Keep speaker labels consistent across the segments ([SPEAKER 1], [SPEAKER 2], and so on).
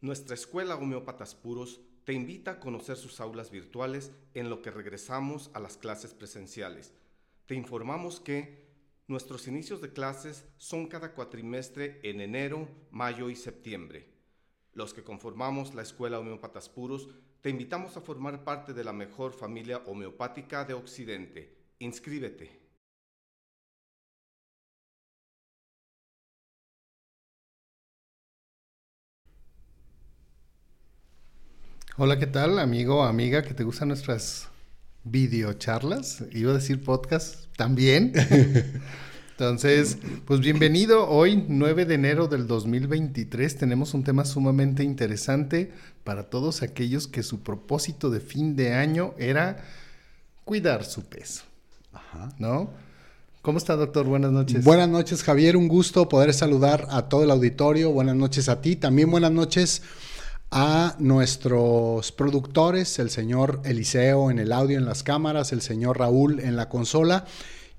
[SPEAKER 1] Nuestra escuela Homeópatas Puros te invita a conocer sus aulas virtuales en lo que regresamos a las clases presenciales. Te informamos que nuestros inicios de clases son cada cuatrimestre en enero, mayo y septiembre. Los que conformamos la Escuela Homeópatas Puros te invitamos a formar parte de la mejor familia homeopática de Occidente. Inscríbete.
[SPEAKER 2] Hola, ¿qué tal, amigo o amiga que te gustan nuestras videocharlas? Iba a decir podcast también. Entonces, pues bienvenido. Hoy, 9 de enero del 2023, tenemos un tema sumamente interesante para todos aquellos que su propósito de fin de año era cuidar su peso. Ajá. ¿No? ¿Cómo está, doctor? Buenas noches.
[SPEAKER 3] Buenas noches, Javier. Un gusto poder saludar a todo el auditorio. Buenas noches a ti. También buenas noches a nuestros productores, el señor Eliseo en el audio, en las cámaras, el señor Raúl en la consola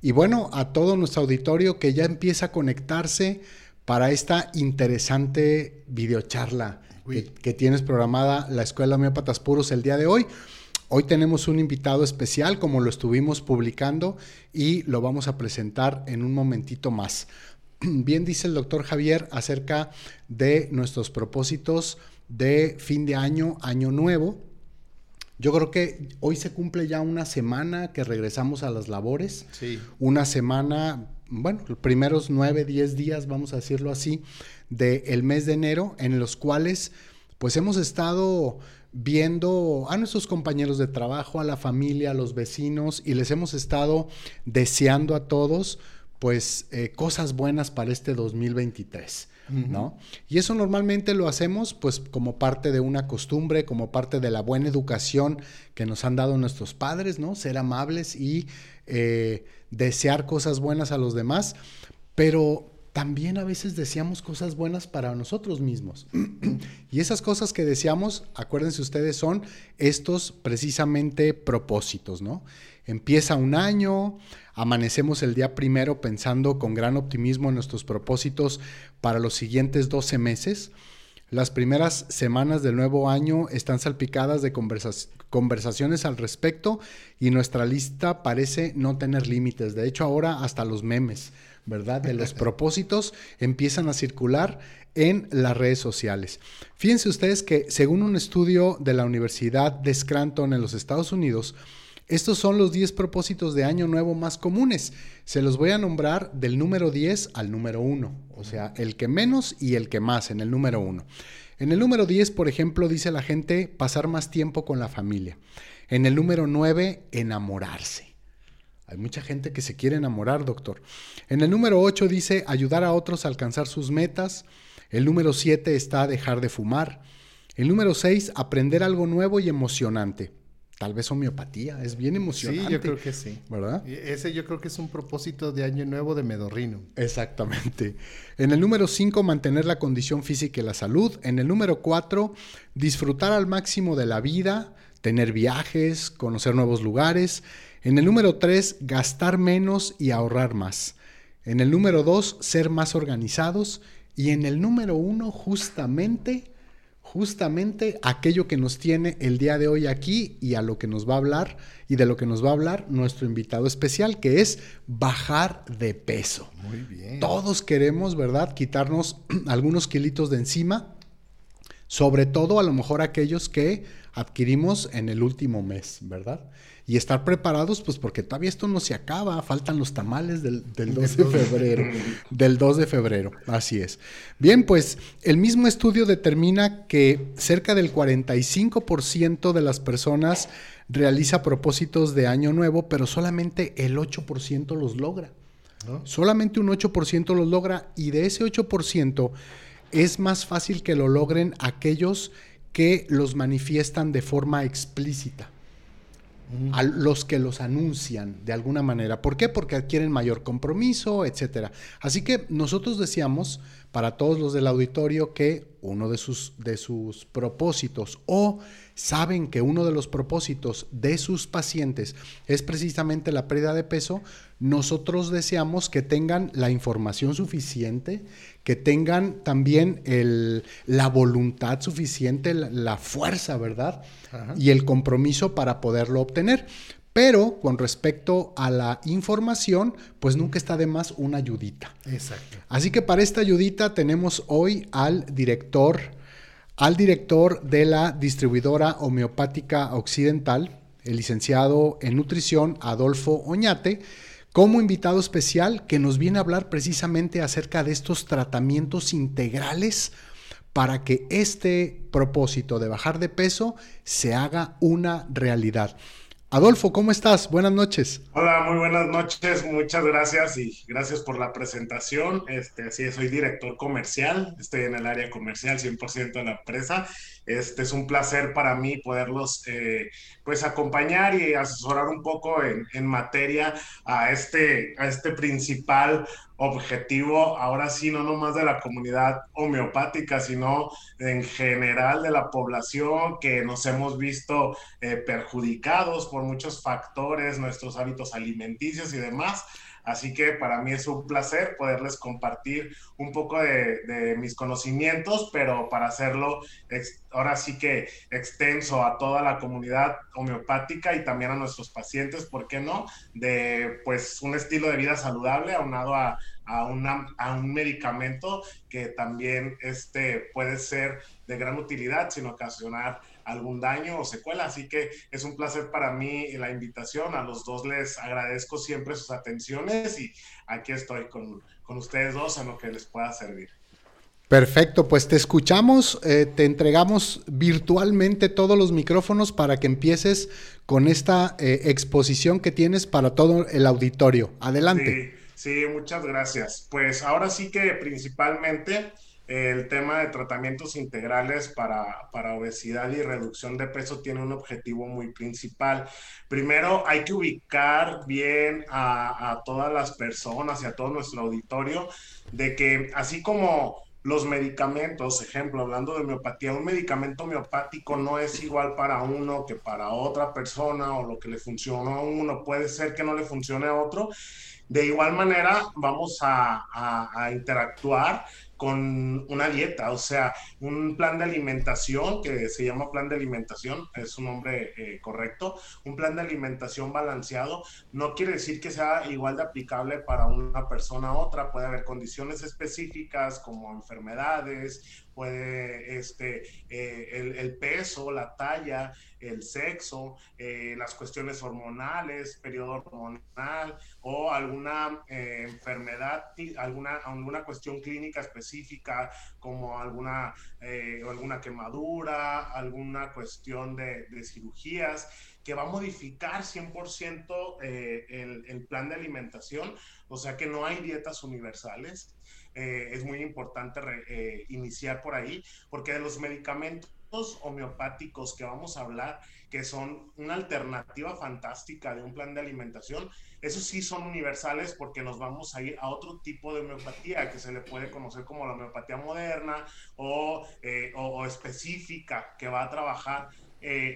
[SPEAKER 3] y bueno, a todo nuestro auditorio que ya empieza a conectarse para esta interesante videocharla que, que, tienes programada la Escuela Homeópatas Puros el día de hoy. Hoy tenemos un invitado especial, como lo estuvimos publicando, y lo vamos a presentar en un momentito más. Bien dice el doctor Javier acerca de nuestros propósitos de fin de año, año nuevo. Yo creo que hoy se cumple ya una semana que regresamos a las labores. Sí. Una semana, bueno, los primeros nueve, diez días, vamos a decirlo así, del mes de enero, en los cuales pues hemos estado viendo a nuestros compañeros de trabajo, a la familia, a los vecinos, y les hemos estado deseando a todos pues eh, cosas buenas para este 2023. ¿No? Y eso normalmente lo hacemos pues como parte de una costumbre, como parte de la buena educación que nos han dado nuestros padres, ¿no? Ser amables y eh, desear cosas buenas a los demás, pero también a veces deseamos cosas buenas para nosotros mismos. y esas cosas que deseamos, acuérdense ustedes, son estos precisamente propósitos, ¿no? Empieza un año, amanecemos el día primero pensando con gran optimismo en nuestros propósitos para los siguientes 12 meses. Las primeras semanas del nuevo año están salpicadas de conversaciones al respecto y nuestra lista parece no tener límites. De hecho, ahora hasta los memes, ¿verdad? De los propósitos empiezan a circular en las redes sociales. Fíjense ustedes que según un estudio de la Universidad de Scranton en los Estados Unidos, estos son los 10 propósitos de año nuevo más comunes. Se los voy a nombrar del número 10 al número 1, o sea, el que menos y el que más en el número 1. En el número 10, por ejemplo, dice la gente pasar más tiempo con la familia. En el número 9, enamorarse. Hay mucha gente que se quiere enamorar, doctor. En el número 8 dice ayudar a otros a alcanzar sus metas. El número 7 está dejar de fumar. El número 6, aprender algo nuevo y emocionante. Tal vez homeopatía, es bien emocionante.
[SPEAKER 2] Sí, yo creo que sí. ¿Verdad? Ese yo creo que es un propósito de año nuevo de Medorrino.
[SPEAKER 3] Exactamente. En el número 5, mantener la condición física y la salud. En el número 4, disfrutar al máximo de la vida, tener viajes, conocer nuevos lugares. En el número 3, gastar menos y ahorrar más. En el número 2, ser más organizados. Y en el número 1, justamente justamente aquello que nos tiene el día de hoy aquí y a lo que nos va a hablar y de lo que nos va a hablar nuestro invitado especial, que es bajar de peso. Muy bien. Todos queremos, ¿verdad?, quitarnos algunos kilitos de encima, sobre todo a lo mejor aquellos que adquirimos en el último mes, ¿verdad? Y estar preparados, pues porque todavía esto no se acaba, faltan los tamales del, 2 de febrero, del 2 de febrero, así es. Bien, pues el mismo estudio determina que cerca del 45% de las personas realiza propósitos de año nuevo, pero solamente el 8% los logra. Solamente un 8% los logra y de ese 8% es más fácil que lo logren aquellos que los manifiestan de forma explícita a los que los anuncian de alguna manera. ¿Por qué? Porque adquieren mayor compromiso, etcétera. Así que nosotros decíamos, para todos los del auditorio que uno de sus, de sus propósitos o saben que uno de los propósitos de sus pacientes es precisamente la pérdida de peso, nosotros deseamos que tengan la información suficiente, que tengan también el, la voluntad suficiente, la, fuerza, ¿verdad? Y el compromiso para poderlo obtener. Pero con respecto a la información, pues nunca está de más una ayudita.
[SPEAKER 2] Exacto.
[SPEAKER 3] Así que para esta ayudita tenemos hoy al director, al director de la distribuidora homeopática occidental, el licenciado en nutrición Adolfo Oñate, como invitado especial que nos viene a hablar precisamente acerca de estos tratamientos integrales para que este propósito de bajar de peso se haga una realidad. Adolfo, ¿cómo estás? Buenas noches.
[SPEAKER 4] Hola, muy buenas noches. Muchas gracias y gracias por la presentación. Este, sí, soy director comercial. Estoy en el área comercial 100% de la empresa. Este es un placer para mí poderlos eh, pues acompañar y asesorar un poco en, materia a este, a este principal objetivo, ahora sí, no nomás de la comunidad homeopática, sino en general de la población que nos hemos visto eh, perjudicados por muchos factores, nuestros hábitos alimenticios y demás. Así que para mí es un placer poderles compartir un poco de, mis conocimientos, pero para hacerlo ahora sí que extenso a toda la comunidad homeopática y también a nuestros pacientes, ¿por qué no? De pues un estilo de vida saludable aunado a, a, a un medicamento que también este, puede ser de gran utilidad sin ocasionar algún daño o secuela. Así que es un placer para mí la invitación. A los dos les agradezco siempre sus atenciones y aquí estoy con, con ustedes dos en lo que les pueda servir.
[SPEAKER 3] Perfecto, pues te escuchamos, eh, te entregamos virtualmente todos los micrófonos para que empieces con esta eh, exposición que tienes para todo el auditorio. Adelante.
[SPEAKER 4] Sí, sí, muchas gracias. Pues ahora sí que principalmente el tema de tratamientos integrales para, obesidad y reducción de peso tiene un objetivo muy principal. Primero, hay que ubicar bien a, a todas las personas y a todo nuestro auditorio de que así como los medicamentos, ejemplo, hablando de homeopatía, un medicamento homeopático no es igual para uno que para otra persona o lo que le funciona a uno puede ser que no le funcione a otro. De igual manera, vamos a, a, a interactuar con una dieta, o sea, un plan de alimentación que se llama plan de alimentación, es un nombre eh, correcto, un plan de alimentación balanceado, no quiere decir que sea igual de aplicable para una persona a otra, puede haber condiciones específicas como enfermedades, puede este, eh, el, peso, la talla, el sexo, eh, las cuestiones hormonales, periodo hormonal o alguna eh, enfermedad, alguna, alguna cuestión clínica específica como alguna, alguna quemadura, alguna cuestión de, cirugías que va a modificar 100% el, el plan de alimentación, o sea que no hay dietas universales. Eh, es muy importante eh, iniciar por ahí, porque de los medicamentos homeopáticos que vamos a hablar, que son una alternativa fantástica de un plan de alimentación, esos sí son universales porque nos vamos a ir a otro tipo de homeopatía que se le puede conocer como la homeopatía moderna o, eh, o, específica que va a trabajar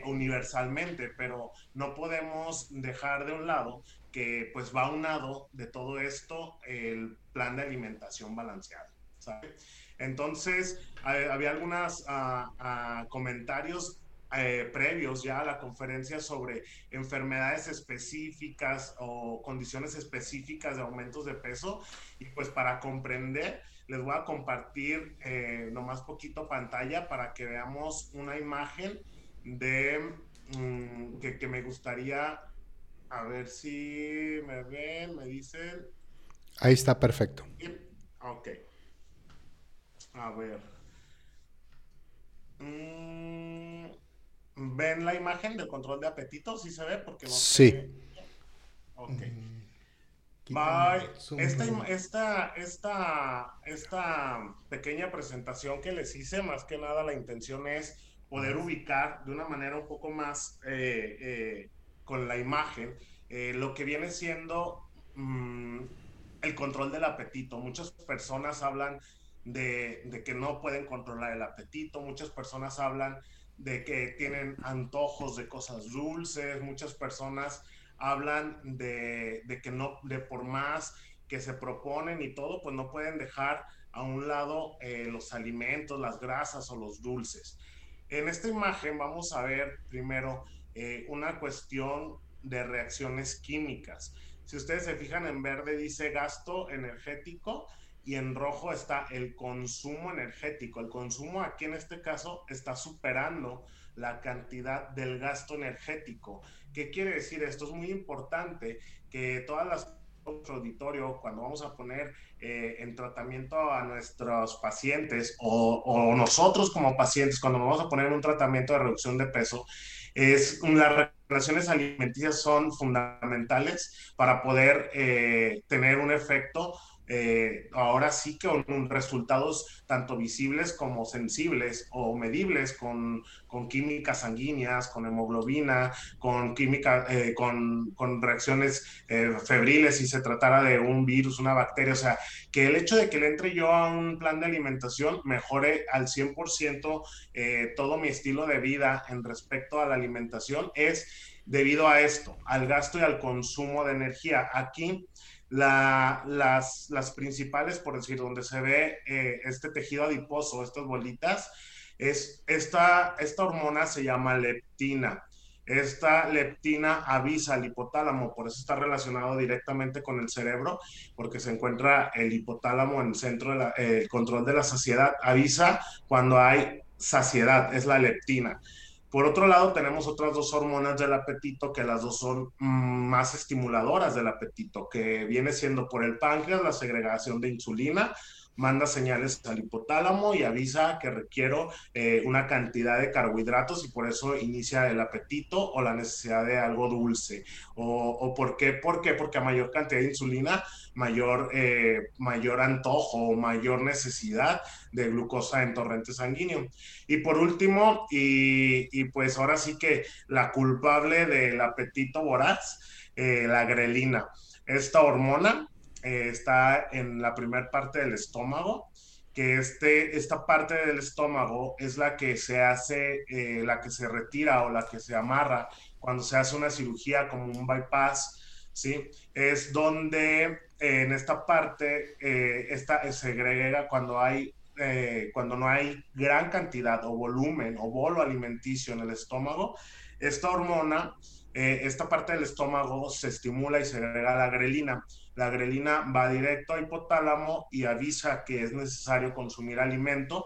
[SPEAKER 4] universalmente, pero no podemos dejar de un lado que pues va unado de todo esto el plan de alimentación balanceado. Entonces, había algunos ah, ah, comentarios eh, previos ya a la conferencia sobre enfermedades específicas o condiciones específicas de aumentos de peso. Y pues para comprender, les voy a compartir eh, nomás poquito pantalla para que veamos una imagen de mm, que me gustaría a ver si me ven, me dicen.
[SPEAKER 3] Ahí está perfecto.
[SPEAKER 4] Ok. A ver. Mm, ¿Ven la imagen del control de apetito? ¿Sí se ve? Porque
[SPEAKER 3] sí.
[SPEAKER 4] Ok. Bye. Esta, esta, esta, esta pequeña presentación que les hice, más que nada la intención es poder ubicar de una manera un poco más eh, eh, con la imagen eh, lo que viene siendo mm, el control del apetito. Muchas personas hablan de, que no pueden controlar el apetito, muchas personas hablan de que tienen antojos de cosas dulces, muchas personas hablan de, de, que no, de por más que se proponen y todo, pues no pueden dejar a un lado eh, los alimentos, las grasas o los dulces. En esta imagen vamos a ver primero eh, una cuestión de reacciones químicas. Si ustedes se fijan en verde dice gasto energético y en rojo está el consumo energético. El consumo aquí en este caso está superando la cantidad del gasto energético. ¿Qué quiere decir esto? Es muy importante que todas las auditorio, cuando vamos a poner eh, en tratamiento a nuestros pacientes o, nosotros como pacientes, cuando vamos a poner un tratamiento de reducción de peso, es las relaciones alimenticias son fundamentales para poder eh, tener un efecto eh, ahora sí que con resultados tanto visibles como sensibles o medibles con, químicas sanguíneas, con hemoglobina, con química, eh, con, con, reacciones eh, febriles si se tratara de un virus, una bacteria. O sea, que el hecho de que le entre yo a un plan de alimentación mejore al 100% todo mi estilo de vida en respecto a la alimentación es debido a esto, al gasto y al consumo de energía. Aquí las, principales, por decir, donde se ve eh, este tejido adiposo, estas bolitas, es esta, esta hormona se llama leptina. Esta leptina avisa al hipotálamo, por eso está relacionado directamente con el cerebro, porque se encuentra el hipotálamo en el centro del control de la saciedad. Avisa cuando hay saciedad, es la leptina. Por otro lado, tenemos otras dos hormonas del apetito, que las dos son mm, más estimuladoras del apetito, que viene siendo por el páncreas la segregación de insulina, manda señales al hipotálamo y avisa que requiero eh, una cantidad de carbohidratos y por eso inicia el apetito o la necesidad de algo dulce. ¿O, por qué? ¿Por qué? Porque a mayor cantidad de insulina mayor, eh, mayor antojo o mayor necesidad de glucosa en torrente sanguíneo. Y por último, y, pues ahora sí que la culpable del apetito voraz, eh, la grelina. Esta hormona eh, está en la primera parte del estómago, que este, esta parte del estómago es la que se hace, la que se retira o la que se amarra cuando se hace una cirugía como un bypass, ¿sí? Es donde en esta parte eh, esta, se agrega cuando hay eh, cuando no hay gran cantidad o volumen o bolo alimenticio en el estómago, esta hormona, eh, esta parte del estómago se estimula y se agrega la grelina. La grelina va directo al hipotálamo y avisa que es necesario consumir alimento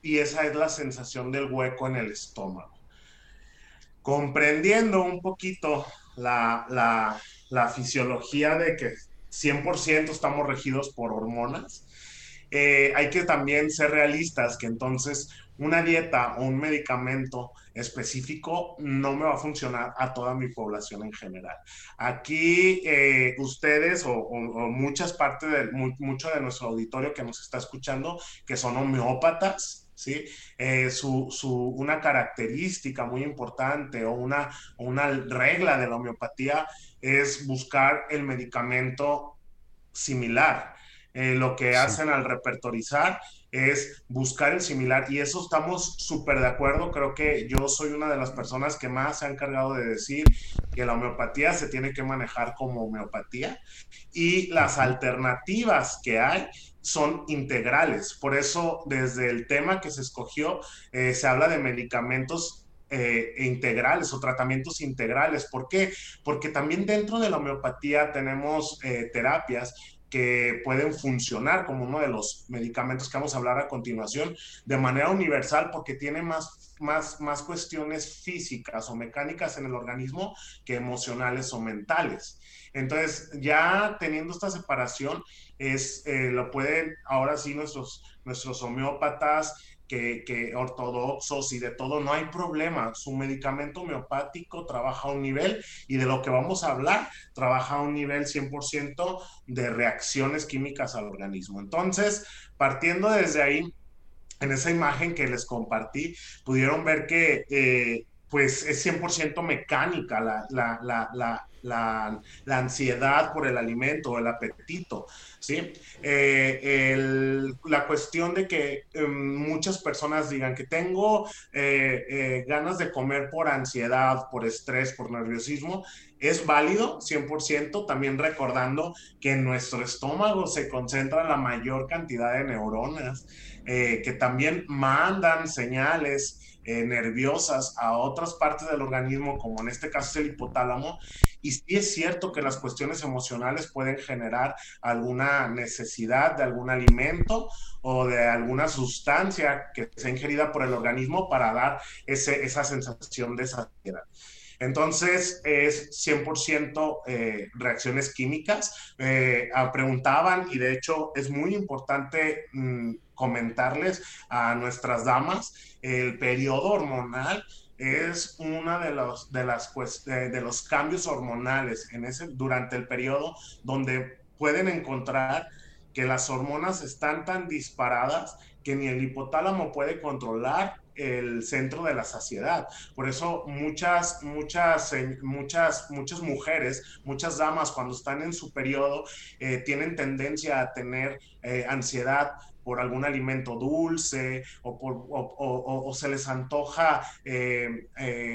[SPEAKER 4] y esa es la sensación del hueco en el estómago. Comprendiendo un poquito la, la, la fisiología de que 100% estamos regidos por hormonas. Eh, hay que también ser realistas que entonces una dieta o un medicamento específico no me va a funcionar a toda mi población en general. Aquí eh, ustedes o, muchas partes de mucho de nuestro auditorio que nos está escuchando que son homeópatas, ¿sí? Eh, su, su, una característica muy importante o una, una regla de la homeopatía es buscar el medicamento similar. Eh, lo que hacen al repertorizar es buscar el similar y eso estamos súper de acuerdo. Creo que yo soy una de las personas que más se han encargado de decir que la homeopatía se tiene que manejar como homeopatía y las alternativas que hay son integrales. Por eso desde el tema que se escogió eh, se habla de medicamentos eh, integrales o tratamientos integrales. ¿Por qué? Porque también dentro de la homeopatía tenemos eh, terapias que pueden funcionar como uno de los medicamentos que vamos a hablar a continuación de manera universal porque tiene más, más, más cuestiones físicas o mecánicas en el organismo que emocionales o mentales. Entonces, ya teniendo esta separación, es, eh, lo pueden ahora sí nuestros, nuestros homeópatas que, ortodoxos y de todo, no hay problema. Su medicamento homeopático trabaja a un nivel y de lo que vamos a hablar, trabaja a un nivel 100% de reacciones químicas al organismo. Entonces, partiendo desde ahí, en esa imagen que les compartí, pudieron ver que... Eh, pues es 100% mecánica la, la, la, la, ansiedad por el alimento o el apetito, ¿sí? Eh, la cuestión de que em, muchas personas digan que tengo eh, eh, ganas de comer por ansiedad, por estrés, por nerviosismo, es válido 100%, también recordando que en nuestro estómago se concentra la mayor cantidad de neuronas que también mandan señales nerviosas a otras partes del organismo, como en este caso es el hipotálamo, y sí es cierto que las cuestiones emocionales pueden generar alguna necesidad de algún alimento o de alguna sustancia que sea ingerida por el organismo para dar ese, esa sensación de saciedad. Entonces, es 100% eh, reacciones químicas. Eh, preguntaban, y de hecho es muy importante mm, comentarles a nuestras damas, el periodo hormonal es una de los, de las, de los cambios hormonales en ese, durante el periodo donde pueden encontrar que las hormonas están tan disparadas que ni el hipotálamo puede controlar el centro de la saciedad. Por eso muchas, muchas, muchas, muchas mujeres, muchas damas cuando están en su periodo eh, tienen tendencia a tener eh, ansiedad por algún alimento dulce o, o, se les antoja eh,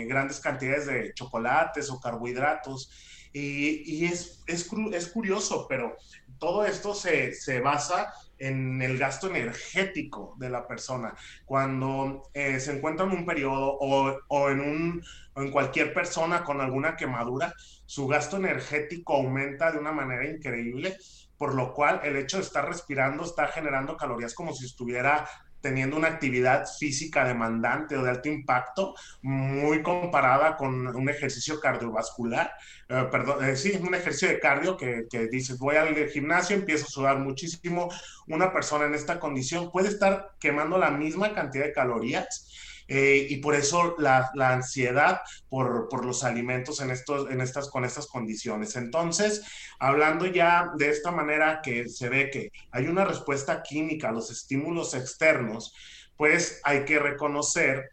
[SPEAKER 4] grandes cantidades de chocolates o carbohidratos. Y, es, es, es, curioso, pero todo esto se, se basa en el gasto energético de la persona. Cuando eh, se encuentra en un periodo o, o en, un, en cualquier persona con alguna quemadura, su gasto energético aumenta de una manera increíble, por lo cual el hecho de estar respirando está generando calorías como si estuviera teniendo una actividad física demandante o de alto impacto, muy comparada con un ejercicio cardiovascular, eh, perdón, eh, sí, un ejercicio de cardio que, que dices, voy al gimnasio, empiezo a sudar muchísimo, una persona en esta condición puede estar quemando la misma cantidad de calorías eh, y por eso la, ansiedad por, los alimentos en estos, en estas, con estas condiciones. Entonces, hablando ya de esta manera que se ve que hay una respuesta química a los estímulos externos, pues hay que reconocer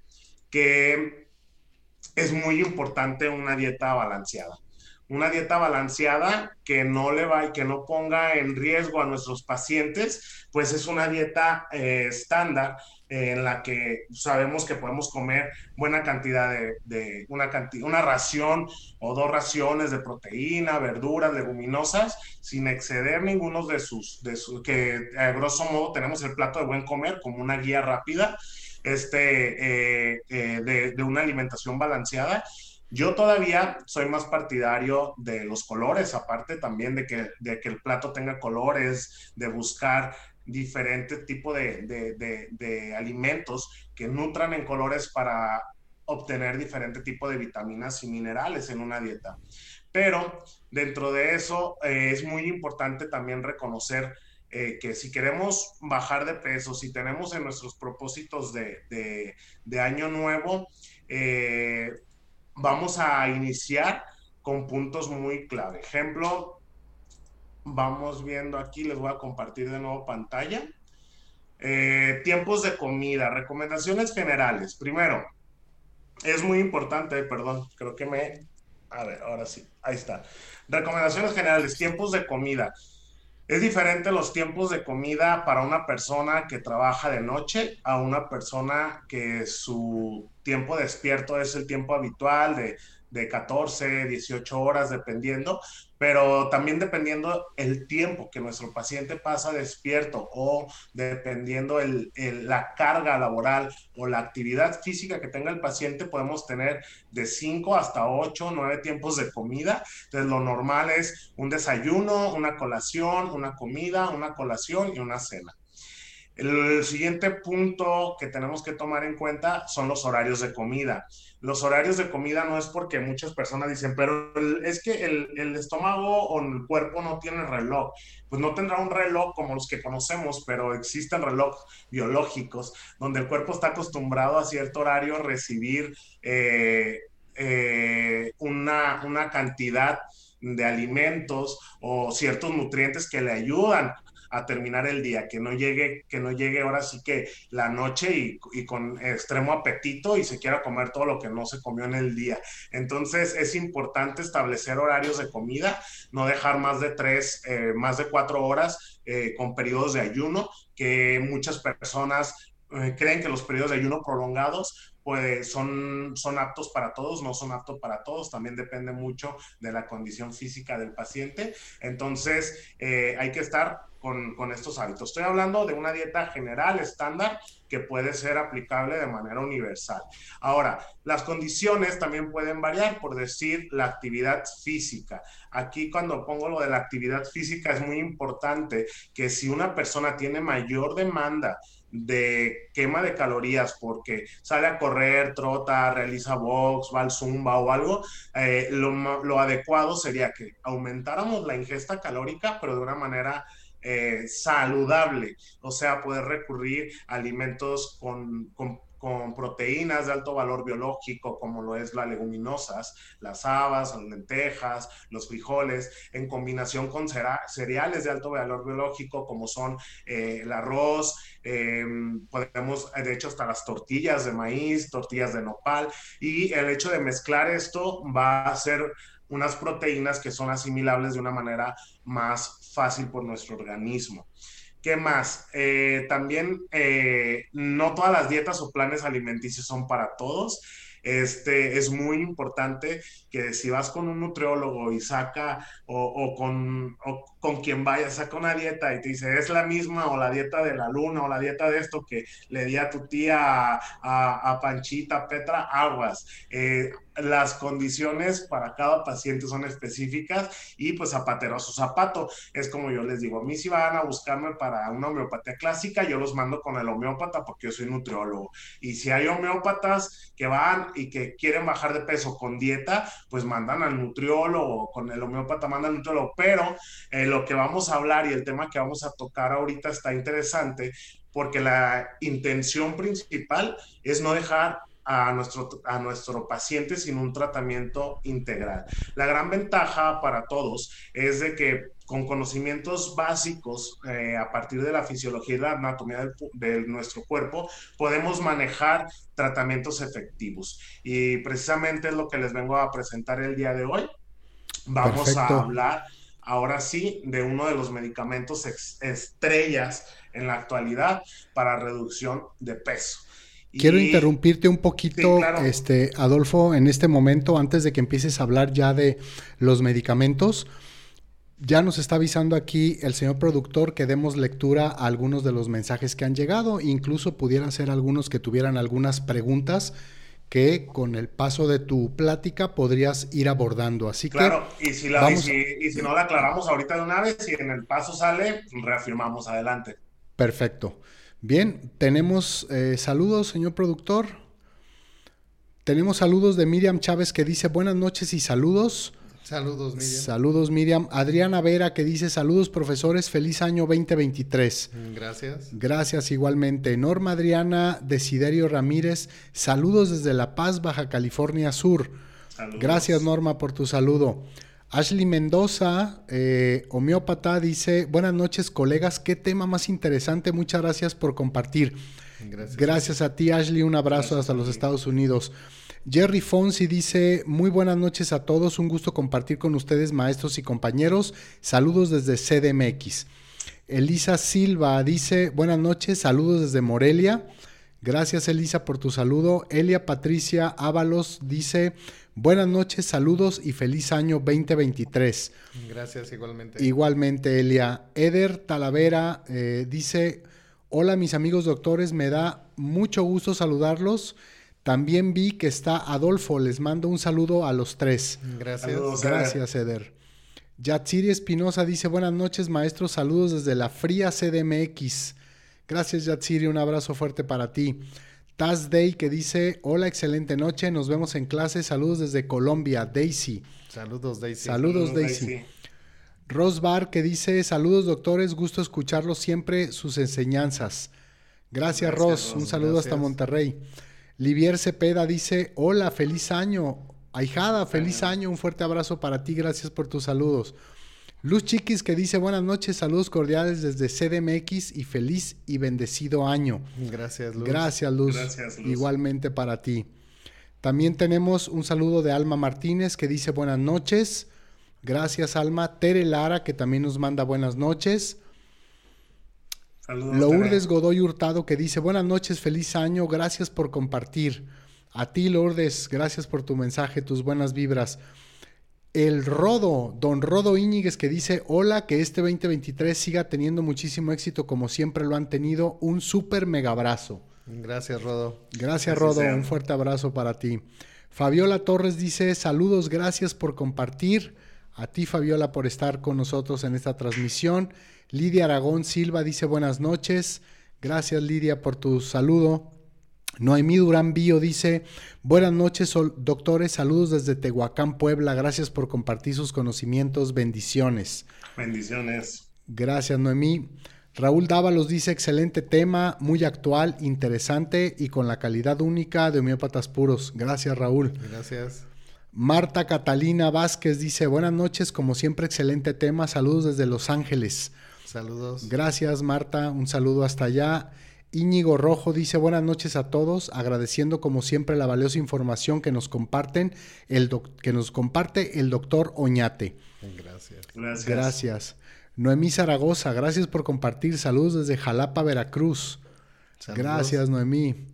[SPEAKER 4] que es muy importante una dieta balanceada una dieta balanceada que no le va y que no ponga en riesgo a nuestros pacientes, pues es una dieta eh, estándar en la que sabemos que podemos comer buena cantidad de, una, cantidad, una ración o dos raciones de proteína, verduras, leguminosas, sin exceder ninguno de sus, de sus, que a grosso modo tenemos el plato de buen comer como una guía rápida este, eh, eh, de, de una alimentación balanceada. Yo todavía soy más partidario de los colores, aparte también de que, de que el plato tenga colores, de buscar diferentes tipos de, alimentos que nutran en colores para obtener diferente tipo de vitaminas y minerales en una dieta. Pero dentro de eso eh, es muy importante también reconocer eh, que si queremos bajar de peso, si tenemos en nuestros propósitos de, año nuevo, eh, vamos a iniciar con puntos muy clave. Ejemplo, vamos viendo aquí, les voy a compartir de nuevo pantalla. Eh, tiempos de comida, recomendaciones generales. Primero, es muy importante, perdón, creo que me... A ver, ahora sí, ahí está. Recomendaciones generales, tiempos de comida. Es diferente los tiempos de comida para una persona que trabaja de noche a una persona que su tiempo despierto es el tiempo habitual de de 14, 18 horas, dependiendo, pero también dependiendo el tiempo que nuestro paciente pasa despierto o dependiendo el, la carga laboral o la actividad física que tenga el paciente, podemos tener de 5 hasta 8, 9 tiempos de comida. Entonces, lo normal es un desayuno, una colación, una comida, una colación y una cena. El siguiente punto que tenemos que tomar en cuenta son los horarios de comida. Los horarios de comida no es porque muchas personas dicen, pero es que el, estómago o el cuerpo no tiene reloj. Pues no tendrá un reloj como los que conocemos, pero existen relojes biológicos donde el cuerpo está acostumbrado a cierto horario a recibir eh, eh, una, una cantidad de alimentos o ciertos nutrientes que le ayudan a terminar el día, que no llegue, que no llegue ahora sí que la noche y, con extremo apetito y se quiera comer todo lo que no se comió en el día. Entonces es importante establecer horarios de comida, no dejar más de tres, eh, más de cuatro horas eh, con periodos de ayuno, que muchas personas eh, creen que los periodos de ayuno prolongados pues son, son aptos para todos, no son aptos para todos, también depende mucho de la condición física del paciente. Entonces, hay que estar con, estos hábitos. Estoy hablando de una dieta general, estándar, que puede ser aplicable de manera universal. Ahora, las condiciones también pueden variar, por decir, la actividad física. Aquí cuando pongo lo de la actividad física es muy importante que si una persona tiene mayor demanda de quema de calorías porque sale a correr, trota, realiza box, va al zumba o algo, eh, lo, lo, adecuado sería que aumentáramos la ingesta calórica, pero de una manera eh, saludable, o sea, poder recurrir a alimentos con, proteínas de alto valor biológico, como lo es las leguminosas, las habas, las lentejas, los frijoles, en combinación con cereales de alto valor biológico, como son eh, el arroz, eh, podemos, de hecho, hasta las tortillas de maíz, tortillas de nopal, y el hecho de mezclar esto va a ser unas proteínas que son asimilables de una manera más fácil por nuestro organismo. ¿Qué más? Eh, también eh, no todas las dietas o planes alimenticios son para todos. Este, es muy importante que si vas con un nutriólogo y saca, o, con, con quien vaya, saca una dieta y te dice, es la misma, o la dieta de la luna, o la dieta de esto que le di a tu tía, a, Panchita, Petra, aguas. Eh, las condiciones para cada paciente son específicas y pues zapatero a su zapato. Es como yo les digo, a mí si van a buscarme para una homeopatía clásica, yo los mando con el homeópata porque yo soy nutriólogo. Y si hay homeópatas que van y que quieren bajar de peso con dieta, pues mandan al nutriólogo, con el homeópata mandan al nutriólogo. Pero eh, lo que vamos a hablar y el tema que vamos a tocar ahorita está interesante porque la intención principal es no dejar a nuestro, a nuestro paciente sin un tratamiento integral. La gran ventaja para todos es de que con conocimientos básicos eh, a partir de la fisiología y la anatomía de nuestro cuerpo, podemos manejar tratamientos efectivos. Y precisamente es lo que les vengo a presentar el día de hoy. Vamos a hablar ahora sí de uno de los medicamentos estrellas en la actualidad para reducción de peso.
[SPEAKER 3] Quiero interrumpirte un poquito, este, Adolfo, en este momento, antes de que empieces a hablar ya de los medicamentos. Ya nos está avisando aquí el señor productor que demos lectura a algunos de los mensajes que han llegado, incluso pudieran ser algunos que tuvieran algunas preguntas que con el paso de tu plática podrías ir abordando. Así
[SPEAKER 4] claro, y si, la, y si no la aclaramos ahorita de una vez, si en el paso sale, reafirmamos adelante.
[SPEAKER 3] Perfecto. Bien, tenemos eh, saludos, señor productor. Tenemos saludos de Miriam Chávez que dice buenas noches y saludos.
[SPEAKER 2] Saludos, Miriam.
[SPEAKER 3] Saludos, Miriam. Adriana Vera que dice saludos, profesores, feliz año 2023.
[SPEAKER 2] Gracias.
[SPEAKER 3] Gracias igualmente. Norma Adriana Desiderio Ramírez, saludos desde La Paz, Baja California Sur. Gracias, Norma, por tu saludo. Ashley Mendoza, eh, homeópata, dice, buenas noches colegas, qué tema más interesante, muchas gracias por compartir. Gracias, gracias a ti Ashley, un abrazo hasta los Estados Unidos. Jerry Fonsi dice, muy buenas noches a todos, un gusto compartir con ustedes maestros y compañeros, saludos desde CDMX. Elisa Silva dice, buenas noches, saludos desde Morelia. Gracias Elisa por tu saludo. Elia Patricia Ábalos dice, Buenas noches, saludos y feliz año 2023.
[SPEAKER 2] Gracias, igualmente.
[SPEAKER 3] Igualmente, Elia. Eder Talavera eh, dice, hola mis amigos doctores, me da mucho gusto saludarlos. También vi que está Adolfo, les mando un saludo a los tres.
[SPEAKER 2] Gracias.
[SPEAKER 3] Gracias, Eder. Yatsiri Espinosa dice, buenas noches maestros, saludos desde la fría CDMX. Gracias Yatsiri, un abrazo fuerte para ti. Taz Day que dice, hola, excelente noche, nos vemos en clase, saludos desde Colombia, Daisy.
[SPEAKER 2] Saludos Daisy.
[SPEAKER 3] Saludos, Daisy. Rosbar que dice, saludos doctores, gusto escucharlos siempre sus enseñanzas. Gracias, Ros, un saludo hasta Monterrey. Livier Cepeda dice, hola, feliz año. Ahijada, feliz año, un fuerte abrazo para ti, gracias por tus saludos. Luz Chiquis que dice buenas noches, saludos cordiales desde CDMX y feliz y bendecido año.
[SPEAKER 2] Gracias, Luz.
[SPEAKER 3] Gracias, Luz.
[SPEAKER 4] Gracias, Luz.
[SPEAKER 3] Igualmente para ti. También tenemos un saludo de Alma Martínez que dice buenas noches. Gracias, Alma. Tere Lara que también nos manda buenas noches.
[SPEAKER 4] Saludos.
[SPEAKER 3] Lourdes
[SPEAKER 4] Tere.
[SPEAKER 3] Godoy Hurtado que dice buenas noches, feliz año, gracias por compartir. A ti, Lourdes, gracias por tu mensaje, tus buenas vibras. El Rodo, don Rodo Íñiguez que dice, hola, que este 2023 siga teniendo muchísimo éxito como siempre lo han tenido. Un súper mega abrazo.
[SPEAKER 2] Gracias, Rodo.
[SPEAKER 3] Gracias, Rodo.
[SPEAKER 4] sea.
[SPEAKER 3] Un fuerte abrazo para ti. Fabiola Torres dice: Saludos, gracias por compartir. A ti, Fabiola, por estar con nosotros en esta transmisión. Lidia Aragón Silva dice: Buenas noches. Gracias, Lidia, por tu saludo. Noemí Durán Bío dice: Buenas noches, doctores. Saludos desde Tehuacán, Puebla. Gracias por compartir sus conocimientos. Bendiciones.
[SPEAKER 4] Bendiciones.
[SPEAKER 3] Gracias, Noemí. Raúl Dávalos dice, excelente tema, muy actual, interesante y con la calidad única de homeópatas puros. Gracias, Raúl.
[SPEAKER 2] Gracias.
[SPEAKER 3] Marta Catalina Vázquez dice, buenas noches, como siempre, excelente tema, saludos desde Los Ángeles.
[SPEAKER 2] Saludos.
[SPEAKER 3] Gracias, Marta, un saludo hasta allá. Íñigo Rojo dice, buenas noches a todos, agradeciendo como siempre la valiosa información que nos comparten, el doc- que nos comparte el doctor Oñate.
[SPEAKER 2] Gracias.
[SPEAKER 4] Gracias.
[SPEAKER 3] Gracias. Noemí Zaragoza, gracias por compartir. Saludos desde Jalapa, Veracruz.
[SPEAKER 2] Saludos.
[SPEAKER 3] Gracias, Noemí.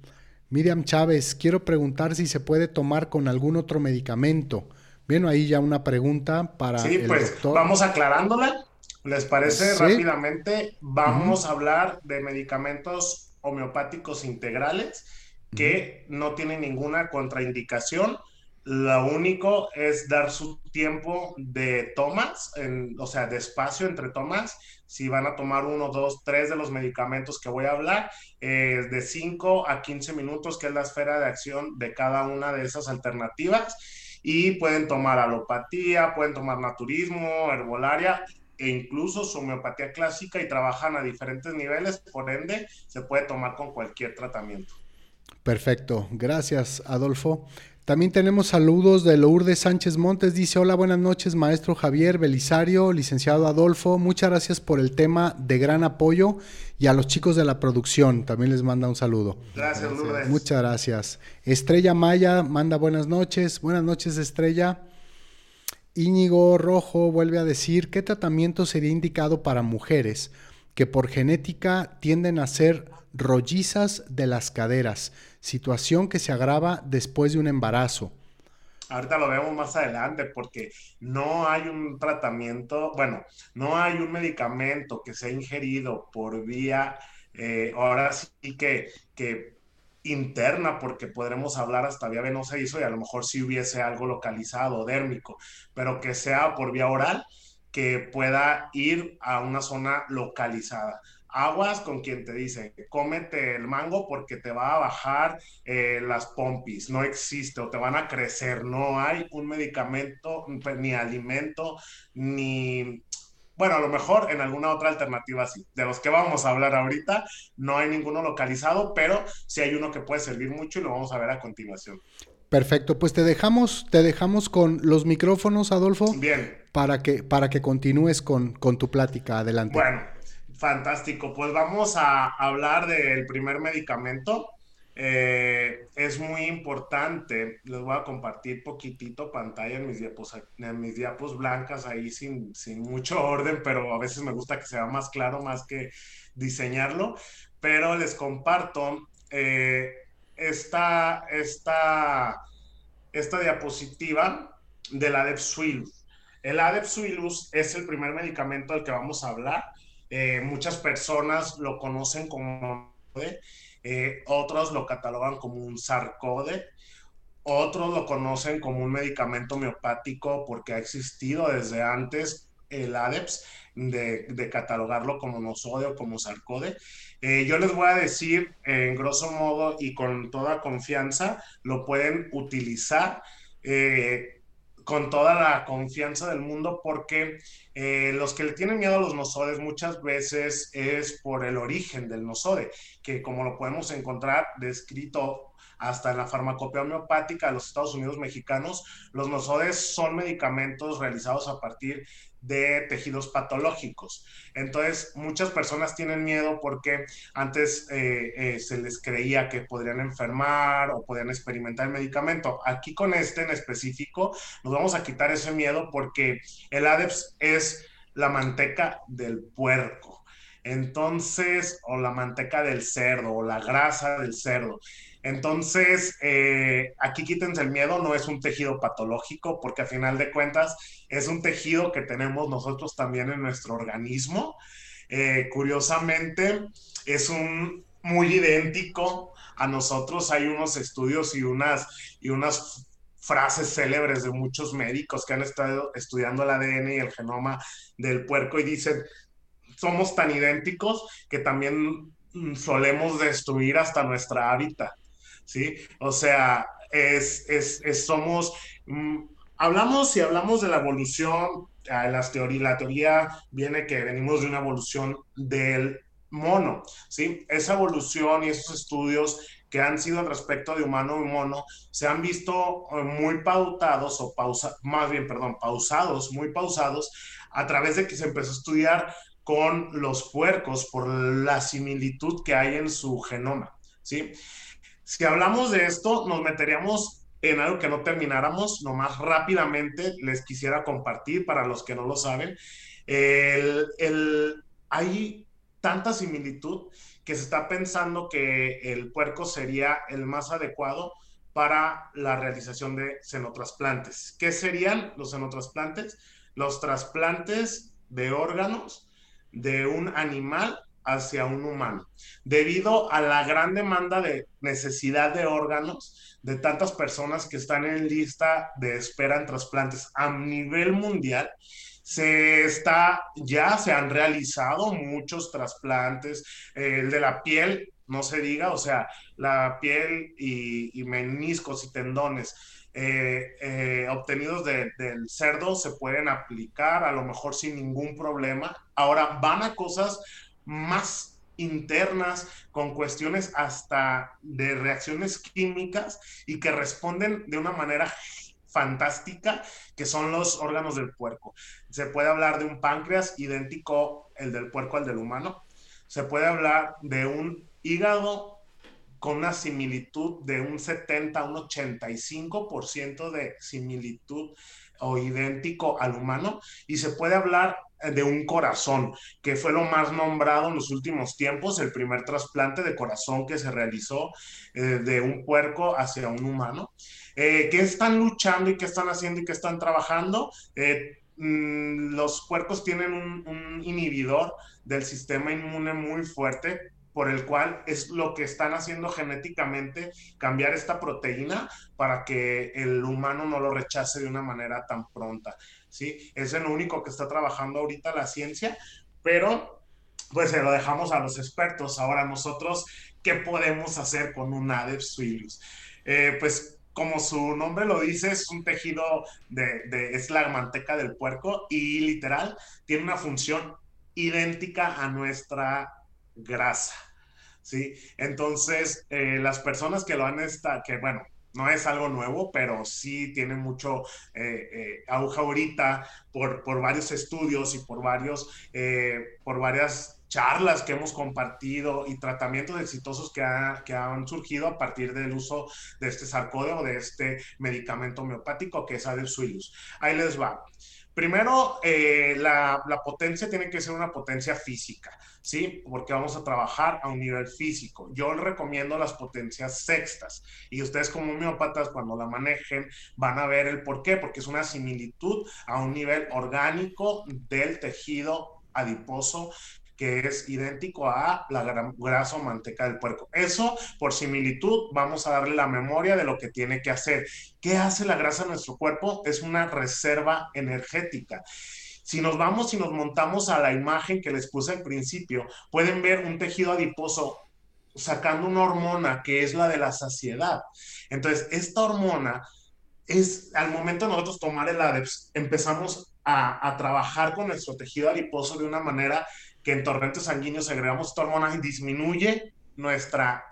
[SPEAKER 3] Miriam Chávez, quiero preguntar si se puede tomar con algún otro medicamento. Bien, ahí ya una pregunta para
[SPEAKER 4] Sí,
[SPEAKER 3] el
[SPEAKER 4] pues
[SPEAKER 3] doctor.
[SPEAKER 4] vamos aclarándola. ¿Les parece
[SPEAKER 3] Sí.
[SPEAKER 4] rápidamente? Vamos a hablar de medicamentos homeopáticos integrales que no tienen ninguna contraindicación. Lo único es dar su tiempo de tomas, en- o sea, de espacio entre tomas. Si van a tomar uno, dos, tres de los medicamentos que voy a hablar, eh, de 5 a 15 minutos, que es la esfera de acción de cada una de esas alternativas. Y pueden tomar alopatía, pueden tomar naturismo, herbolaria e incluso su homeopatía clásica y trabajan a diferentes niveles, por ende se puede tomar con cualquier tratamiento.
[SPEAKER 3] Perfecto, gracias, Adolfo. También tenemos saludos de Lourdes Sánchez Montes. Dice, hola, buenas noches, maestro Javier Belisario, licenciado Adolfo. Muchas gracias por el tema de gran apoyo y a los chicos de la producción. También les manda un saludo.
[SPEAKER 4] Gracias,
[SPEAKER 2] Gracias.
[SPEAKER 4] Lourdes.
[SPEAKER 3] Muchas gracias. Estrella Maya manda buenas noches. Buenas noches, Estrella. Íñigo Rojo vuelve a decir, ¿qué tratamiento sería indicado para mujeres que por genética tienden a ser rollizas de las caderas? Situación que se agrava después de un embarazo.
[SPEAKER 4] Ahorita lo vemos más adelante porque no hay un tratamiento, bueno, no hay un medicamento que sea ingerido por vía, eh, ahora sí que, que interna, porque podremos hablar hasta vía venosa y a lo mejor si hubiese algo localizado, dérmico, pero que sea por vía oral, que pueda ir a una zona localizada. Aguas con quien te dice, cómete el mango porque te va a bajar eh, las pompis, no existe o te van a crecer, no hay un medicamento, pues, ni alimento, ni, bueno, a lo mejor en alguna otra alternativa sí. De los que vamos a hablar ahorita, no hay ninguno localizado, pero sí hay uno que puede servir mucho y lo vamos a ver a continuación.
[SPEAKER 3] Perfecto, pues te dejamos, te dejamos con los micrófonos, Adolfo,
[SPEAKER 4] Bien,
[SPEAKER 3] para que, para que continúes con, con tu plática. Adelante.
[SPEAKER 4] Bueno, fantástico. Pues vamos a hablar del primer medicamento. Eh, es muy importante. Les voy a compartir poquitito pantalla en mis diapos, en mis diapos blancas ahí sin, sin mucho orden, pero a veces me gusta que sea más claro más que diseñarlo. Pero les comparto eh, esta, esta, esta diapositiva del Adepsuilus. El Adepsuilus es el primer medicamento del que vamos a hablar. Eh, muchas personas lo conocen como eh, otros lo catalogan como un sarcode, otros lo conocen como un medicamento homeopático porque ha existido desde antes el ADEPS de, catalogarlo como nosode como sarcode. Eh, yo les voy a decir en grosso modo y con toda confianza, lo pueden utilizar eh, con toda la confianza del mundo porque eh, los que le tienen miedo a los nosodes muchas veces es por el origen del nosode, que como lo podemos encontrar descrito hasta en la farmacopea homeopática de los Estados Unidos mexicanos, los nosodes son medicamentos realizados a partir de tejidos patológicos. Entonces, muchas personas tienen miedo porque antes eh, eh, se les creía que podrían enfermar o podrían experimentar el medicamento. Aquí con este en específico, nos vamos a quitar ese miedo porque el ADEPS es la manteca del puerco. Entonces, o la manteca del cerdo, o la grasa del cerdo. Entonces, eh, aquí quítense el miedo, no es un tejido patológico, porque a final de cuentas es un tejido que tenemos nosotros también en nuestro organismo. Eh, curiosamente, es un muy idéntico a nosotros. Hay unos estudios y unas, y unas frases célebres de muchos médicos que han estado estudiando el ADN y el genoma del puerco y dicen, somos tan idénticos que también solemos destruir hasta nuestra hábitat. ¿Sí? O sea, es, es, somos, mm, hablamos, si hablamos de la evolución, las teoría, la teoría viene que venimos de una evolución del mono, ¿sí? Esa evolución y esos estudios que han sido al respecto de humano y mono se han visto eh, muy pautados o pausa, más bien, perdón, pausados, muy pausados a través de que se empezó a estudiar con los puercos por la similitud que hay en su genoma, ¿sí? Si hablamos de esto, nos meteríamos en algo que no termináramos, nomás rápidamente les quisiera compartir para los que no lo saben. El, el, hay tanta similitud que se está pensando que el puerco sería el más adecuado para la realización de senotrasplantes. ¿Qué serían los senotrasplantes? Los trasplantes de órganos de un animal hacia un humano, debido a la gran demanda de necesidad de órganos de tantas personas que están en lista de espera en trasplantes a nivel mundial. Se está, ya se han realizado muchos trasplantes, el de la piel, no se diga, o sea, la piel y, meniscos y tendones eh, eh, obtenidos del cerdo se pueden aplicar a lo mejor sin ningún problema. Ahora van a cosas más internas, con cuestiones hasta de reacciones químicas y que responden de una manera fantástica, que son los órganos del puerco. Se puede hablar de un páncreas idéntico el del puerco al del humano. Se puede hablar de un hígado con una similitud de un 70 a un 85% de similitud o idéntico al humano. Y se puede hablar de un corazón, que fue lo más nombrado en los últimos tiempos, el primer trasplante de corazón que se realizó eh, de un puerco hacia un humano. Eh, ¿Qué están luchando y qué están haciendo y qué están trabajando? Eh, mm, los puercos tienen un inhibidor del sistema inmune muy fuerte por el cual es lo que están haciendo genéticamente, cambiar esta proteína para que el humano no lo rechace de una manera tan pronta. ¿sí? Es lo único que está trabajando ahorita la ciencia, pero pues se lo dejamos a los expertos. Ahora nosotros, ¿qué podemos hacer con un Adeps? Eh, pues como su nombre lo dice, es un tejido de, de, es la manteca del puerco y literal tiene una función idéntica a nuestra grasa. ¿Sí? Entonces, eh, las personas que lo han estado, que bueno, no es algo nuevo, pero sí tiene mucho eh, eh, auge ahorita por, por, varios estudios y por, varios, por varias charlas que hemos compartido y tratamientos exitosos que, que, han surgido a partir del uso de este sarcódeo, de este medicamento homeopático que es Adelsuilus. Ahí les va. Primero, la, la potencia tiene que ser una potencia física. ¿sí? Porque vamos a trabajar a un nivel físico. Yo recomiendo las potencias sextas y ustedes como homeópatas cuando la manejen van a ver el por qué, porque es una similitud a un nivel orgánico del tejido adiposo que es idéntico a la grasa o manteca del puerco. Eso, por similitud, vamos a darle la memoria de lo que tiene que hacer. ¿Qué hace la grasa en nuestro cuerpo? Es una reserva energética. Si nos vamos y nos montamos a la imagen que les puse al principio, pueden ver un tejido adiposo sacando una hormona que es la de la saciedad. Entonces, esta hormona es, al momento de nosotros tomar el ADEPS, empezamos a, a, trabajar con nuestro tejido adiposo de una manera que en torrentes sanguíneos agregamos esta hormona y disminuye nuestra,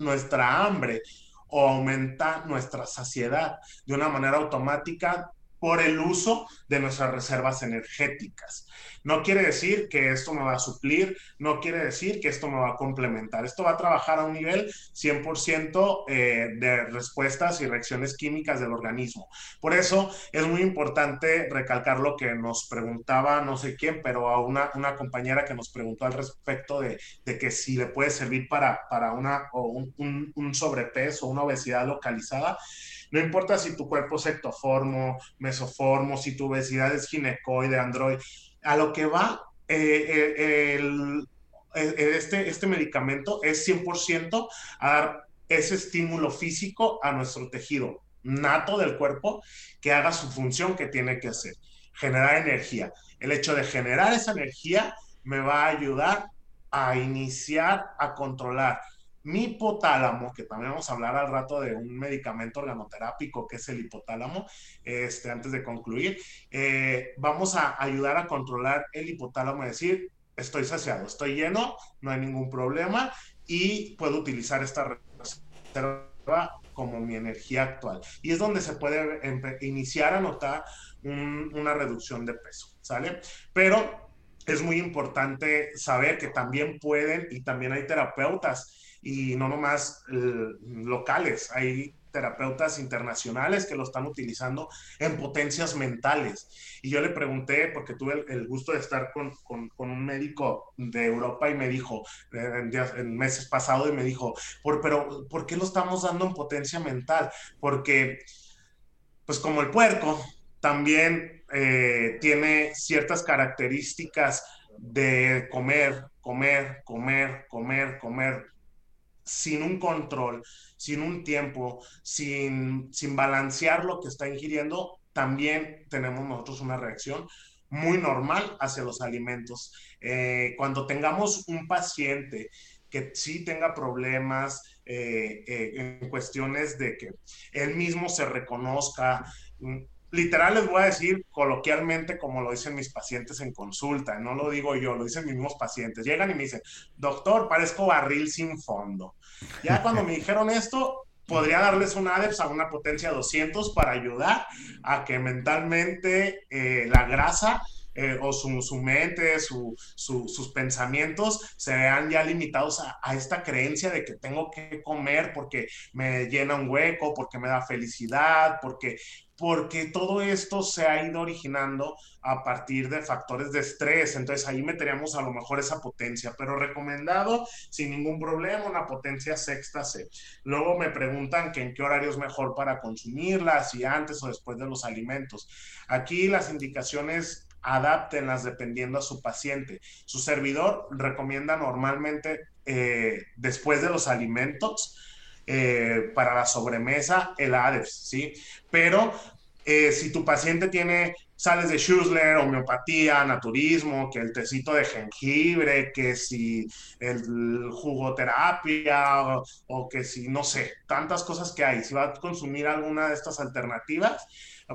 [SPEAKER 4] nuestra hambre o aumenta nuestra saciedad de una manera automática por el uso de nuestras reservas energéticas. No quiere decir que esto me va a suplir, no quiere decir que esto me va a complementar. Esto va a trabajar a un nivel 100% eh, de respuestas y reacciones químicas del organismo. Por eso es muy importante recalcar lo que nos preguntaba no sé quién, pero a una, una compañera que nos preguntó al respecto de, de que si le puede servir para, para una, o un, un, un sobrepeso, una obesidad localizada. No importa si tu cuerpo es ectoformo, mesoformo, si tu obesidad es ginecoide, androide, a lo que va eh, eh, el, este, este medicamento es 100% a dar ese estímulo físico a nuestro tejido nato del cuerpo que haga su función que tiene que hacer, generar energía. El hecho de generar esa energía me va a ayudar a iniciar a controlar mi hipotálamo, que también vamos a hablar al rato de un medicamento organoterápico que es el hipotálamo, este, antes de concluir, eh, vamos a ayudar a controlar el hipotálamo, es decir, estoy saciado, estoy lleno, no hay ningún problema y puedo utilizar esta reserva como mi energía actual. Y es donde se puede iniciar a notar una reducción de peso, ¿sale? Pero es muy importante saber que también pueden y también hay terapeutas y no nomás eh, locales, hay terapeutas internacionales que lo están utilizando en potencias mentales. Y yo le pregunté, porque tuve el, gusto de estar con, con, un médico de Europa y me dijo, en, en meses pasados, y me dijo, Por, pero ¿por qué lo estamos dando en potencia mental? Porque, pues como el puerco, también eh, tiene ciertas características de comer, comer, comer, comer, comer sin un control, sin un tiempo, sin, sin balancear lo que está ingiriendo, también tenemos nosotros una reacción muy normal hacia los alimentos. Eh, cuando tengamos un paciente que sí tenga problemas eh, eh, en cuestiones de que él mismo se reconozca, literal les voy a decir coloquialmente como lo dicen mis pacientes en consulta, no lo digo yo, lo dicen mis mismos pacientes. Llegan y me dicen, doctor, parezco barril sin fondo. Ya cuando me dijeron esto, podría darles un ADEPS a una potencia 200 para ayudar a que mentalmente eh, la grasa eh, o su, su mente, su, sus pensamientos se vean ya limitados a, a, esta creencia de que tengo que comer porque me llena un hueco, porque me da felicidad, porque porque todo esto se ha ido originando a partir de factores de estrés. Entonces ahí meteríamos a lo mejor esa potencia, pero recomendado sin ningún problema una potencia sexta C. Luego me preguntan que en qué horario es mejor para consumirla, si antes o después de los alimentos. Aquí las indicaciones adáptenlas dependiendo a su paciente. Su servidor recomienda normalmente eh, después de los alimentos eh, para la sobremesa el ADEPS, ¿sí? Pero eh, si tu paciente tiene sales de Schussler, homeopatía, naturismo, que el tecito de jengibre, que si el jugoterapia o, o, que si, no sé, tantas cosas que hay, si va a consumir alguna de estas alternativas,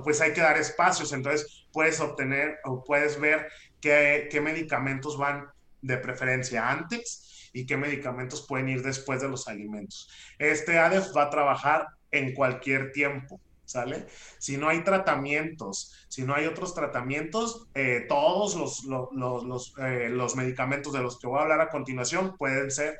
[SPEAKER 4] pues hay que dar espacios, entonces puedes obtener o puedes ver qué, qué medicamentos van de preferencia antes y qué medicamentos pueden ir después de los alimentos. Este ADEF va a trabajar en cualquier tiempo. ¿Sale? Si no hay tratamientos, si no hay otros tratamientos, eh, todos los, los, los, eh, los, medicamentos de los que voy a hablar a continuación pueden ser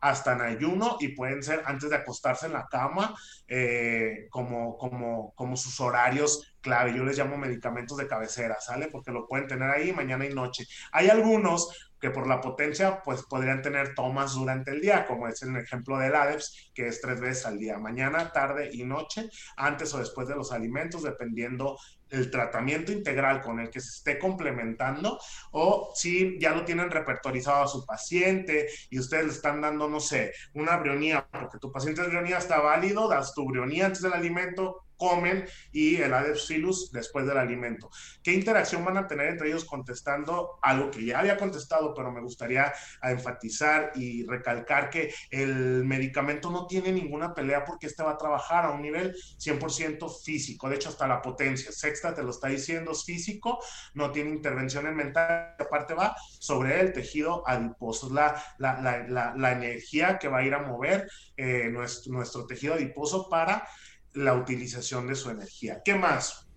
[SPEAKER 4] hasta en ayuno y pueden ser antes de acostarse en la cama eh, como, como, como sus horarios clave. Yo les llamo medicamentos de cabecera, ¿sale? Porque lo pueden tener ahí mañana y noche. Hay algunos que por la potencia pues podrían tener tomas durante el día, como es el ejemplo del ADEPS, que es tres veces al día, mañana, tarde y noche, antes o después de los alimentos, dependiendo el tratamiento integral con el que se esté complementando o si ya lo tienen repertorizado a su paciente y ustedes le están dando, no sé, una brionía, porque tu paciente de brionía está válido, das tu brionía antes del alimento, comen y el Adepsilus después del alimento. ¿Qué interacción van a tener entre ellos contestando algo que ya había contestado, pero me gustaría enfatizar y recalcar que el medicamento no tiene ninguna pelea porque este va a trabajar a un nivel 100% físico, de hecho hasta la potencia, extra te lo está diciendo, es físico, no tiene intervención en mental, aparte va sobre el tejido adiposo, la, la, energía que va a ir a mover eh, nuestro tejido adiposo para la utilización de su energía. ¿Qué más?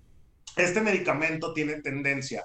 [SPEAKER 4] Este medicamento tiene tendencia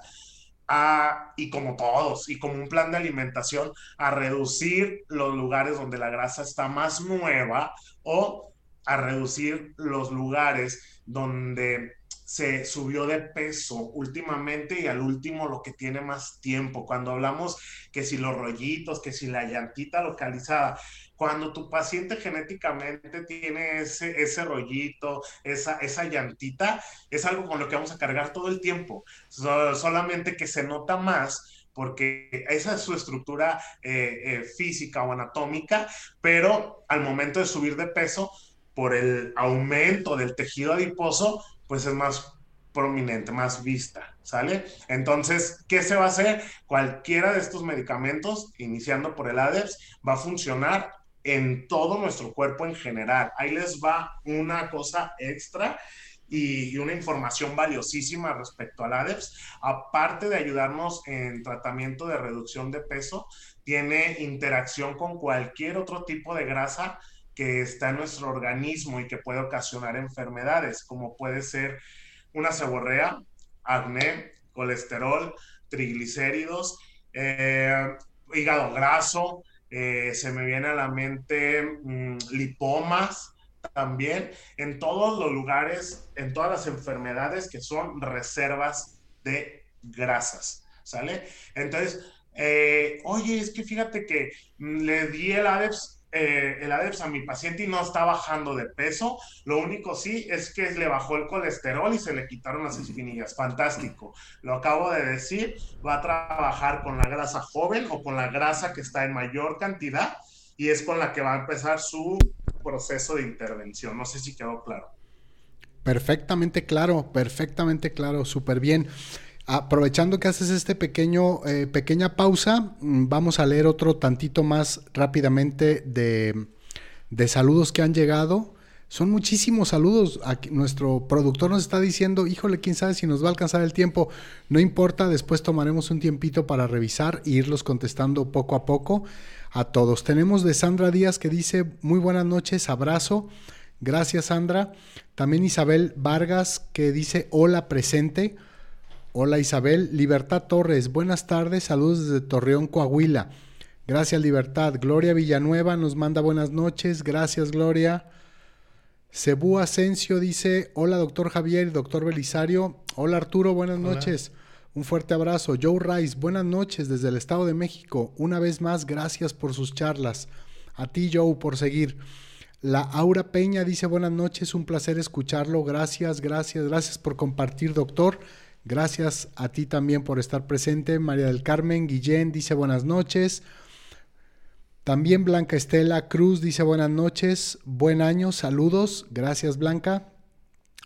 [SPEAKER 4] a, y como todos, y como un plan de alimentación, a reducir los lugares donde la grasa está más nueva o a reducir los lugares donde se subió de peso últimamente y al último lo que tiene más tiempo. Cuando hablamos que si los rollitos, que si la llantita localizada, cuando tu paciente genéticamente tiene ese, ese rollito, esa, esa llantita, es algo con lo que vamos a cargar todo el tiempo. solamente que se nota más porque esa es su estructura eh, eh, física o anatómica, pero al momento de subir de peso, por el aumento del tejido adiposo, pues es más prominente, más vista, ¿sale? Entonces, ¿qué se va a hacer? Cualquiera de estos medicamentos, iniciando por el ADEPS, va a funcionar en todo nuestro cuerpo en general. Ahí les va una cosa extra y, una información valiosísima respecto al ADEPS. Aparte de ayudarnos en tratamiento de reducción de peso, tiene interacción con cualquier otro tipo de grasa que está en nuestro organismo y que puede ocasionar enfermedades, como puede ser una seborrea, acné, colesterol, triglicéridos, eh, hígado graso, eh, se me viene a la mente mm, lipomas también, en todos los lugares, en todas las enfermedades que son reservas de grasas, ¿sale? Entonces, eh, oye, es que fíjate que mm, le di el ADEPS eh, el ADEPS a mi paciente y no está bajando de peso. Lo único sí es que le bajó el colesterol y se le quitaron las espinillas. Fantástico. Lo acabo de decir. Va a trabajar con la grasa joven o con la grasa que está en mayor cantidad y es con la que va a empezar su proceso de intervención. No sé si quedó claro.
[SPEAKER 3] Perfectamente claro, perfectamente claro, súper bien. Aprovechando que haces este pequeño, eh, pequeña pausa, mm, vamos a leer otro tantito más rápidamente de, saludos que han llegado. Son muchísimos saludos. Nuestro productor nos está diciendo, híjole, quién sabe si nos va a alcanzar el tiempo. No importa, después tomaremos un tiempito para revisar e irlos contestando poco a poco a todos. Tenemos de Sandra Díaz que dice, muy buenas noches, abrazo. Gracias, Sandra. También Isabel Vargas que dice, hola, presente. Hola Isabel, Libertad Torres, buenas tardes, saludos desde Torreón, Coahuila. Gracias Libertad. Gloria Villanueva nos manda buenas noches, gracias Gloria. Cebú Asensio dice, hola doctor Javier y doctor Belisario. Hola Arturo, buenas noches. Un fuerte abrazo. Joe Rice, buenas noches desde el Estado de México. Una vez más, gracias por sus charlas. A ti Joe por seguir. La Aura Peña dice buenas noches, un placer escucharlo. Gracias, gracias, gracias por compartir, doctor. Gracias a ti también por estar presente. María del Carmen Guillén dice buenas noches. También Blanca Estela Cruz dice buenas noches, buen año, saludos. Gracias Blanca.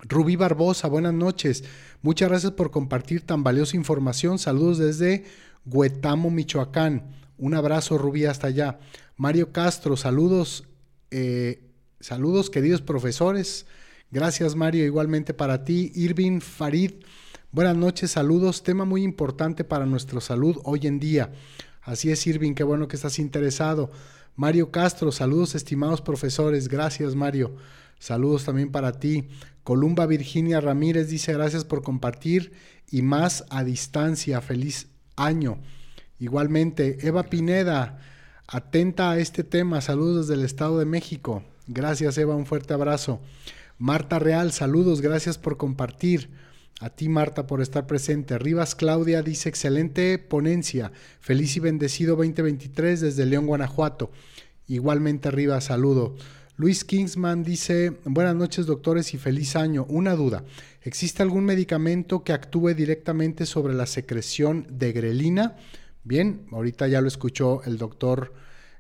[SPEAKER 3] Rubí Barbosa, buenas noches. Muchas gracias por compartir tan valiosa información. Saludos desde Huetamo, Michoacán. Un abrazo, Rubí, hasta allá. Mario Castro, saludos. Eh, saludos, queridos profesores. Gracias, Mario. Igualmente para ti. Irving Farid. Buenas noches, saludos. Tema muy importante para nuestra salud hoy en día. Así es, Irving, qué bueno que estás interesado. Mario Castro, saludos, estimados profesores. Gracias, Mario. Saludos también para ti. Columba Virginia Ramírez dice gracias por compartir y más a distancia. Feliz año. Igualmente, Eva Pineda, atenta a este tema. Saludos desde el Estado de México. Gracias, Eva, un fuerte abrazo. Marta Real, saludos, gracias por compartir. A ti, Marta, por estar presente. Rivas Claudia dice, excelente ponencia. Feliz y bendecido 2023 desde León, Guanajuato. Igualmente, Rivas, saludo. Luis Kingsman dice, buenas noches doctores y feliz año. Una duda, ¿existe algún medicamento que actúe directamente sobre la secreción de grelina? Bien, ahorita ya lo escuchó el doctor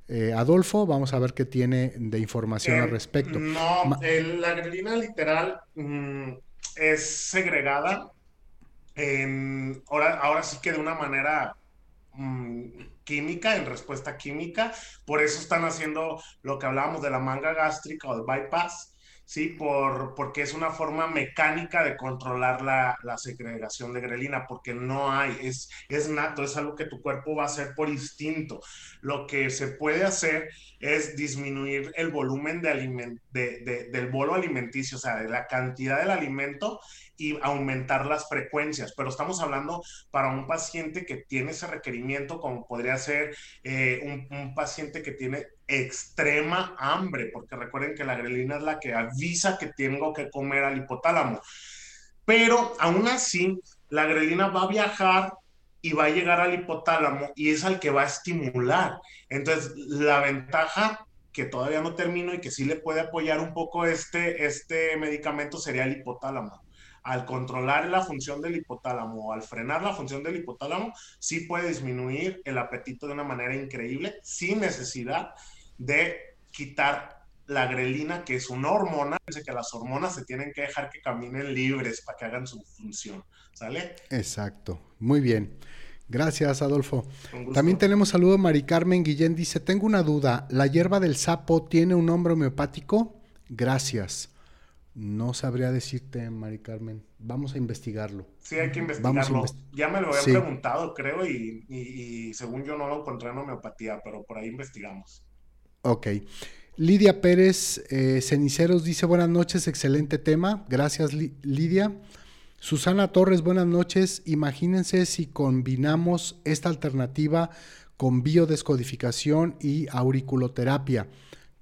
[SPEAKER 3] eh, Adolfo, vamos a ver qué tiene de información al eh, respecto.
[SPEAKER 4] No, la grelina literal... Mm, es segregada, ahora, ahora sí que de una manera mm, química, en respuesta química, por eso están haciendo lo que hablábamos de la manga gástrica o el bypass, ¿sí? Por, porque es una forma mecánica de controlar la, la, segregación de grelina, porque no hay, es, es nato, es algo que tu cuerpo va a hacer por instinto. Lo que se puede hacer es disminuir el volumen de, de, del bolo alimenticio, o sea, de la cantidad del alimento y aumentar las frecuencias, pero estamos hablando para un paciente que tiene ese requerimiento, como podría ser eh, un, un, paciente que tiene extrema hambre, porque recuerden que la grelina es la que avisa que tengo que comer al hipotálamo. Pero aún así, la grelina va a viajar y va a llegar al hipotálamo y es al que va a estimular. Entonces, la ventaja que todavía no termino y que sí le puede apoyar un poco este, este medicamento sería el hipotálamo al controlar la función del hipotálamo o al frenar la función del hipotálamo, sí puede disminuir el apetito de una manera increíble sin necesidad de quitar la grelina, que es una hormona. Dice que las hormonas se tienen que dejar que caminen libres para que hagan su función. ¿Sale?
[SPEAKER 3] Exacto. Muy bien. Gracias, Adolfo. También tenemos saludo Mari Carmen Guillén. Dice, tengo una duda. ¿La hierba del sapo tiene un nombre homeopático? Gracias. No sabría decirte, Mari Carmen. Vamos a investigarlo.
[SPEAKER 4] Sí, hay que investigarlo. ya me lo habían preguntado, creo, y, según yo no lo encontré en homeopatía, pero por ahí investigamos.
[SPEAKER 3] Ok. Lidia Pérez eh, Ceniceros dice buenas noches, excelente tema. Gracias, Lidia. Susana Torres, buenas noches. Imagínense si combinamos esta alternativa con biodescodificación y auriculoterapia.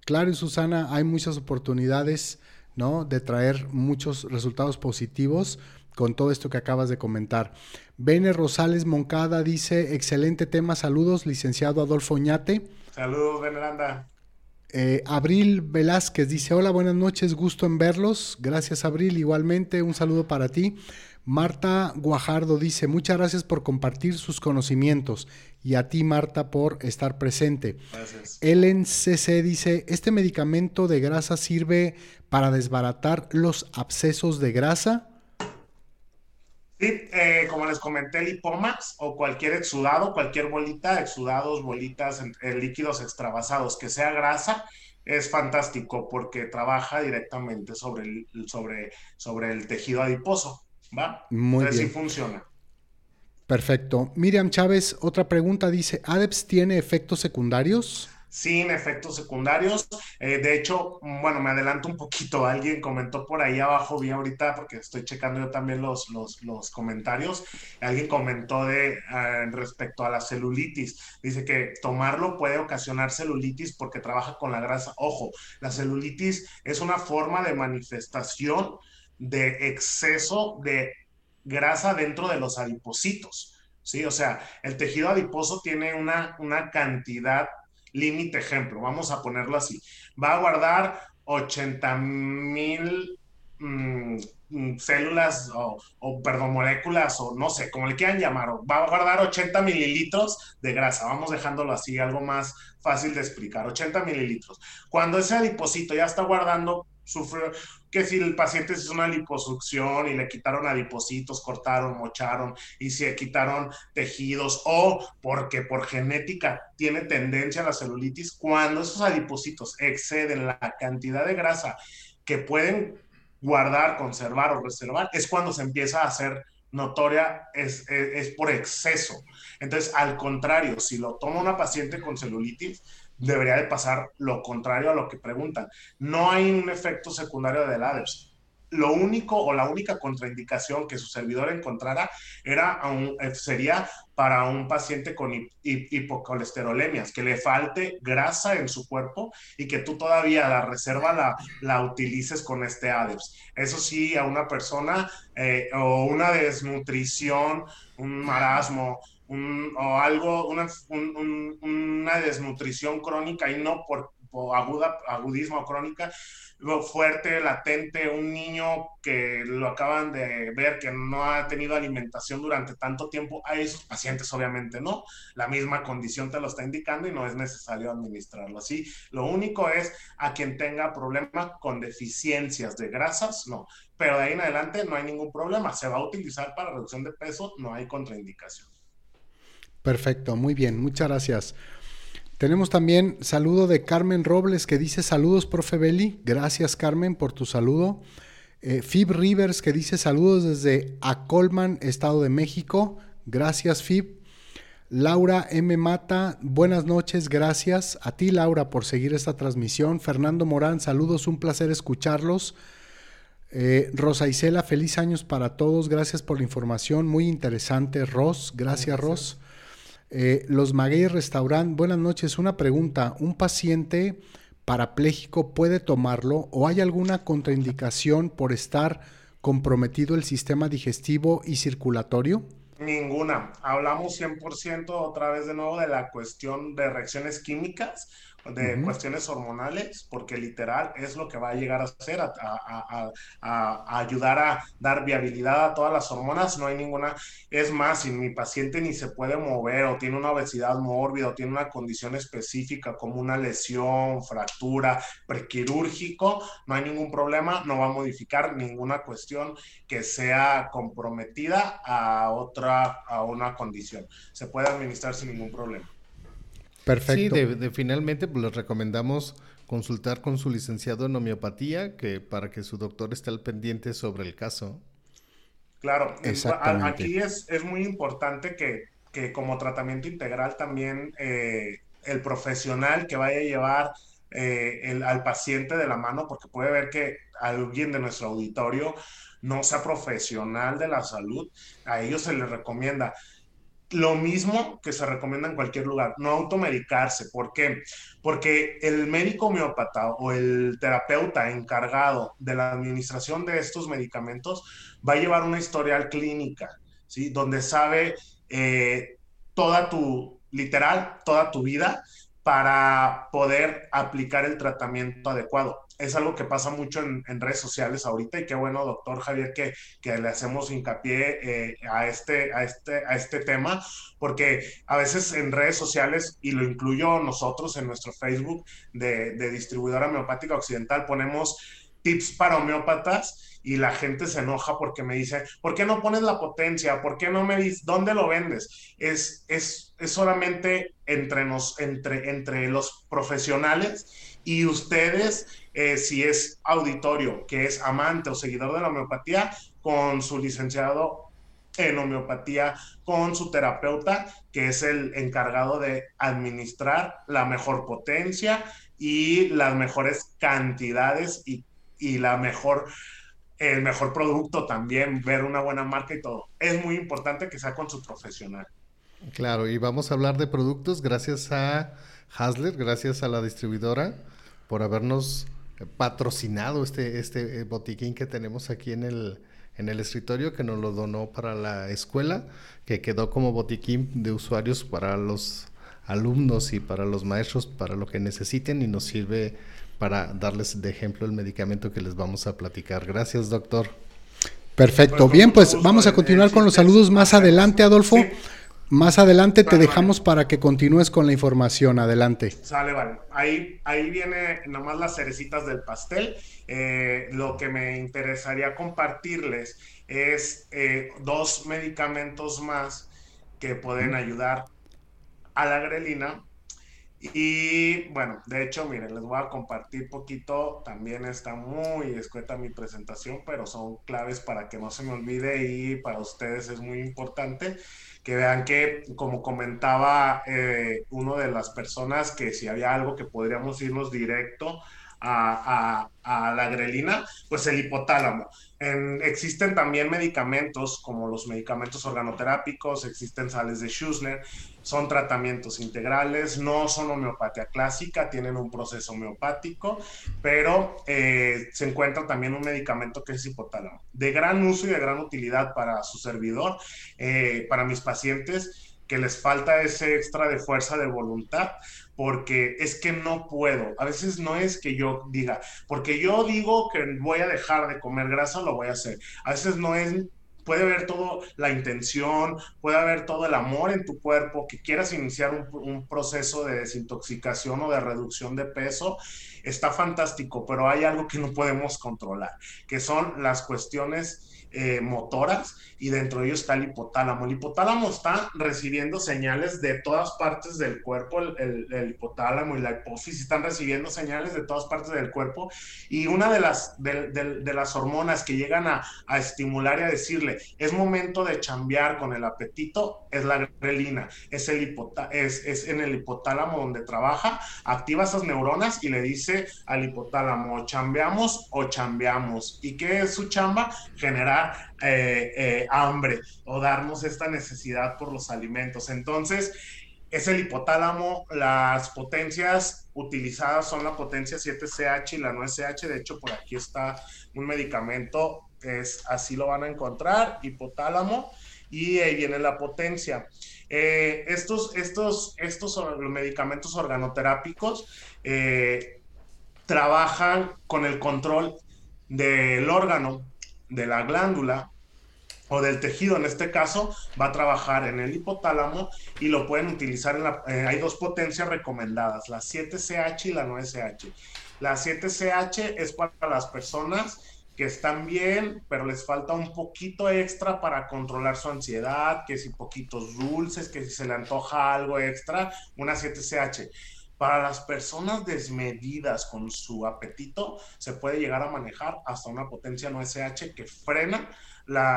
[SPEAKER 3] Claro, Susana, hay muchas oportunidades ¿no? De traer muchos resultados positivos con todo esto que acabas de comentar. Bene Rosales Moncada dice, excelente tema, saludos, licenciado Adolfo Ñate.
[SPEAKER 4] Saludos, Benelanda.
[SPEAKER 3] Eh, Abril Velázquez dice, hola, buenas noches, gusto en verlos. Gracias, Abril, igualmente, un saludo para ti. Marta Guajardo dice, muchas gracias por compartir sus conocimientos y a ti, Marta, por estar presente. Gracias. Ellen CC dice, ¿este medicamento de grasa sirve para desbaratar los abscesos de grasa?
[SPEAKER 4] Eh, como les comenté, el hipomax o cualquier exudado, cualquier bolita, exudados, bolitas, eh, líquidos extravasados, que sea grasa, es fantástico porque trabaja directamente sobre el, sobre, sobre el tejido adiposo, ¿va?
[SPEAKER 3] Muy bien.
[SPEAKER 4] sí funciona.
[SPEAKER 3] Perfecto. Miriam Chávez, otra pregunta, dice, ¿ADEPS tiene efectos secundarios?
[SPEAKER 4] Sin efectos secundarios. Eh, de hecho, bueno, me adelanto un poquito. Alguien comentó por ahí abajo, vi ahorita, porque estoy checando yo también los, los, comentarios. Alguien comentó de eh, respecto a la celulitis. Dice que tomarlo puede ocasionar celulitis porque trabaja con la grasa. Ojo, la celulitis es una forma de manifestación de exceso de grasa dentro de los adipocitos. Sí, o sea, el tejido adiposo tiene una, una cantidad límite ejemplo, vamos a ponerlo así, va a guardar 80 mil mm, mm, células o, perdón, moléculas o no sé, como le quieran llamar, va a guardar 80 mililitros de grasa, vamos dejándolo así, algo más fácil de explicar, 80 mililitros. Cuando ese adipocito ya está guardando sufrió que si el paciente hizo una liposucción y le quitaron adipocitos, cortaron, mocharon y se quitaron tejidos o porque por genética tiene tendencia a la celulitis, cuando esos adipocitos exceden la cantidad de grasa que pueden guardar, conservar o reservar, es cuando se empieza a hacer notoria, es, es, es por exceso. Entonces, al contrario, si lo toma una paciente con celulitis, debería de pasar lo contrario a lo que preguntan. No hay un efecto secundario del ADEPS. Lo único o la única contraindicación que su servidor encontrara era eh, sería para un paciente con hipocolesterolemias, que le falte grasa en su cuerpo y que tú todavía la reserva la, la utilices con este ADEPS. Eso sí, a una persona eh, o una desnutrición, un marasmo, o algo, una, una, desnutrición crónica y no por, aguda, agudismo crónica, lo fuerte, latente, un niño que lo acaban de ver que no ha tenido alimentación durante tanto tiempo, a esos pacientes obviamente no, la misma condición te lo está indicando y no es necesario administrarlo así. Lo único es a quien tenga problema con deficiencias de grasas, no, pero de ahí en adelante no hay ningún problema, se va a utilizar para reducción de peso, no hay contraindicación.
[SPEAKER 3] Perfecto, muy bien, muchas gracias. Tenemos también saludo de Carmen Robles que dice saludos, profe Belli. Gracias, Carmen, por tu saludo. Eh, Fib Rivers que dice saludos desde Acolman, Estado de México. Gracias, Fib. Laura M. Mata, buenas noches, gracias. A ti, Laura, por seguir esta transmisión. Fernando Morán, saludos, un placer escucharlos. Eh, Rosa Isela, feliz años para todos, gracias por la información, muy interesante. Ros, gracias, Ros. Eh, los Maguey Restaurant, buenas noches. Una pregunta: ¿un paciente parapléjico puede tomarlo o hay alguna contraindicación por estar comprometido el sistema digestivo y circulatorio?
[SPEAKER 4] Ninguna. Hablamos 100% otra vez de nuevo de la cuestión de reacciones químicas de cuestiones hormonales, porque literal es lo que va a llegar a hacer, a, ayudar a dar viabilidad a todas las hormonas. No hay ninguna, es más, si mi paciente ni se puede mover o tiene una obesidad mórbida o tiene una condición específica como una lesión, fractura, prequirúrgico, no hay ningún problema, no va a modificar ninguna cuestión que sea comprometida a otra, a una condición. Se puede administrar sin ningún problema.
[SPEAKER 2] Perfecto. Sí, de, finalmente pues, les recomendamos consultar con su licenciado en homeopatía que para que su doctor esté al pendiente sobre el caso.
[SPEAKER 4] Claro, aquí es, es muy importante que, que, como tratamiento integral también eh, el profesional que vaya a llevar eh, el, al paciente de la mano, porque puede ver que alguien de nuestro auditorio no sea profesional de la salud, a ellos se les recomienda lo mismo que se recomienda en cualquier lugar, no automedicarse. ¿Por qué? Porque el médico homeópata o el terapeuta encargado de la administración de estos medicamentos va a llevar una historial clínica, ¿sí? Donde sabe eh, toda tu, literal, toda tu vida para poder aplicar el tratamiento adecuado es algo que pasa mucho en, redes sociales ahorita y qué bueno, doctor Javier, que, le hacemos hincapié eh, a, este, a, este, a este tema, porque a veces en redes sociales, y lo incluyo nosotros en nuestro Facebook de, de distribuidora homeopática occidental, ponemos tips para homeópatas y la gente se enoja porque me dice, ¿por qué no pones la potencia? ¿Por qué no me dices dónde lo vendes? Es, es, es solamente entre, nos, entre, entre los profesionales y ustedes eh, si es auditorio, que es amante o seguidor de la homeopatía, con su licenciado en homeopatía, con su terapeuta, que es el encargado de administrar la mejor potencia y las mejores cantidades y, y la mejor el mejor producto también, ver una buena marca y todo. Es muy importante que sea con su profesional.
[SPEAKER 2] Claro, y vamos a hablar de productos gracias a Hasler, gracias a la distribuidora por habernos patrocinado este, este eh, botiquín que tenemos aquí en el, en el escritorio que nos lo donó para la escuela, que quedó como botiquín de usuarios para los alumnos y para los maestros, para lo que necesiten y nos sirve para darles de ejemplo el medicamento que les vamos a platicar. Gracias, doctor.
[SPEAKER 3] Perfecto. Bien, pues vamos a continuar con los saludos más adelante, Adolfo. Más adelante te dejamos para que continúes con la información. Adelante.
[SPEAKER 4] Sale, vale. Ahí, ahí viene nomás las cerecitas del pastel. Eh, lo que me interesaría compartirles es eh, dos medicamentos más que pueden ayudar a la grelina. Y bueno, de hecho, miren, les voy a compartir poquito. También está muy escueta mi presentación, pero son claves para que no se me olvide y para ustedes es muy importante que vean que, como comentaba eh, uno de las personas, que si había algo que podríamos irnos directo a, la grelina, pues el hipotálamo. existen también medicamentos como los medicamentos organoterápicos, existen sales de Schussler, son tratamientos integrales, no son homeopatía clásica, tienen un proceso homeopático, pero eh, se encuentra también un medicamento que es hipotálamo, de gran uso y de gran utilidad para su servidor, eh, para mis pacientes que les falta ese extra de fuerza de voluntad, porque es que no puedo. A veces no es que yo diga, porque yo digo que voy a dejar de comer grasa, lo voy a hacer. A veces no es puede haber todo la intención, puede haber todo el amor en tu cuerpo, que quieras iniciar un, proceso de desintoxicación o de reducción de peso está fantástico, pero hay algo que no podemos controlar, que son las cuestiones eh, motoras y dentro de ellos está el hipotálamo. El hipotálamo está recibiendo señales de todas partes del cuerpo, el, hipotálamo y la hipófisis están recibiendo señales de todas partes del cuerpo y una de las, de, las hormonas que llegan a, estimular y a decirle es momento de chambear con el apetito es la grelina, es, el es, es en el hipotálamo donde trabaja, activa esas neuronas y le dice al hipotálamo, chambeamos o chambeamos. ¿Y qué es su chamba? Generar eh, eh, hambre o darnos esta necesidad por los alimentos. Entonces, es el hipotálamo, las potencias utilizadas son la potencia 7CH y la 9CH, de hecho por aquí está un medicamento, es así lo van a encontrar, hipotálamo, y ahí viene la potencia. Eh, estos, estos, estos medicamentos organoterápicos trabajan con el control del órgano de la glándula o del tejido, en este caso, va a trabajar en el hipotálamo y lo pueden utilizar en la... Eh, hay dos potencias recomendadas, la 7CH y la 9CH. La 7CH es para las personas que están bien, pero les falta un poquito extra para controlar su ansiedad, que si poquitos dulces, que si se le antoja algo extra, una 7CH. Para las personas desmedidas con su apetito, se puede llegar a manejar hasta una potencia no SH que frena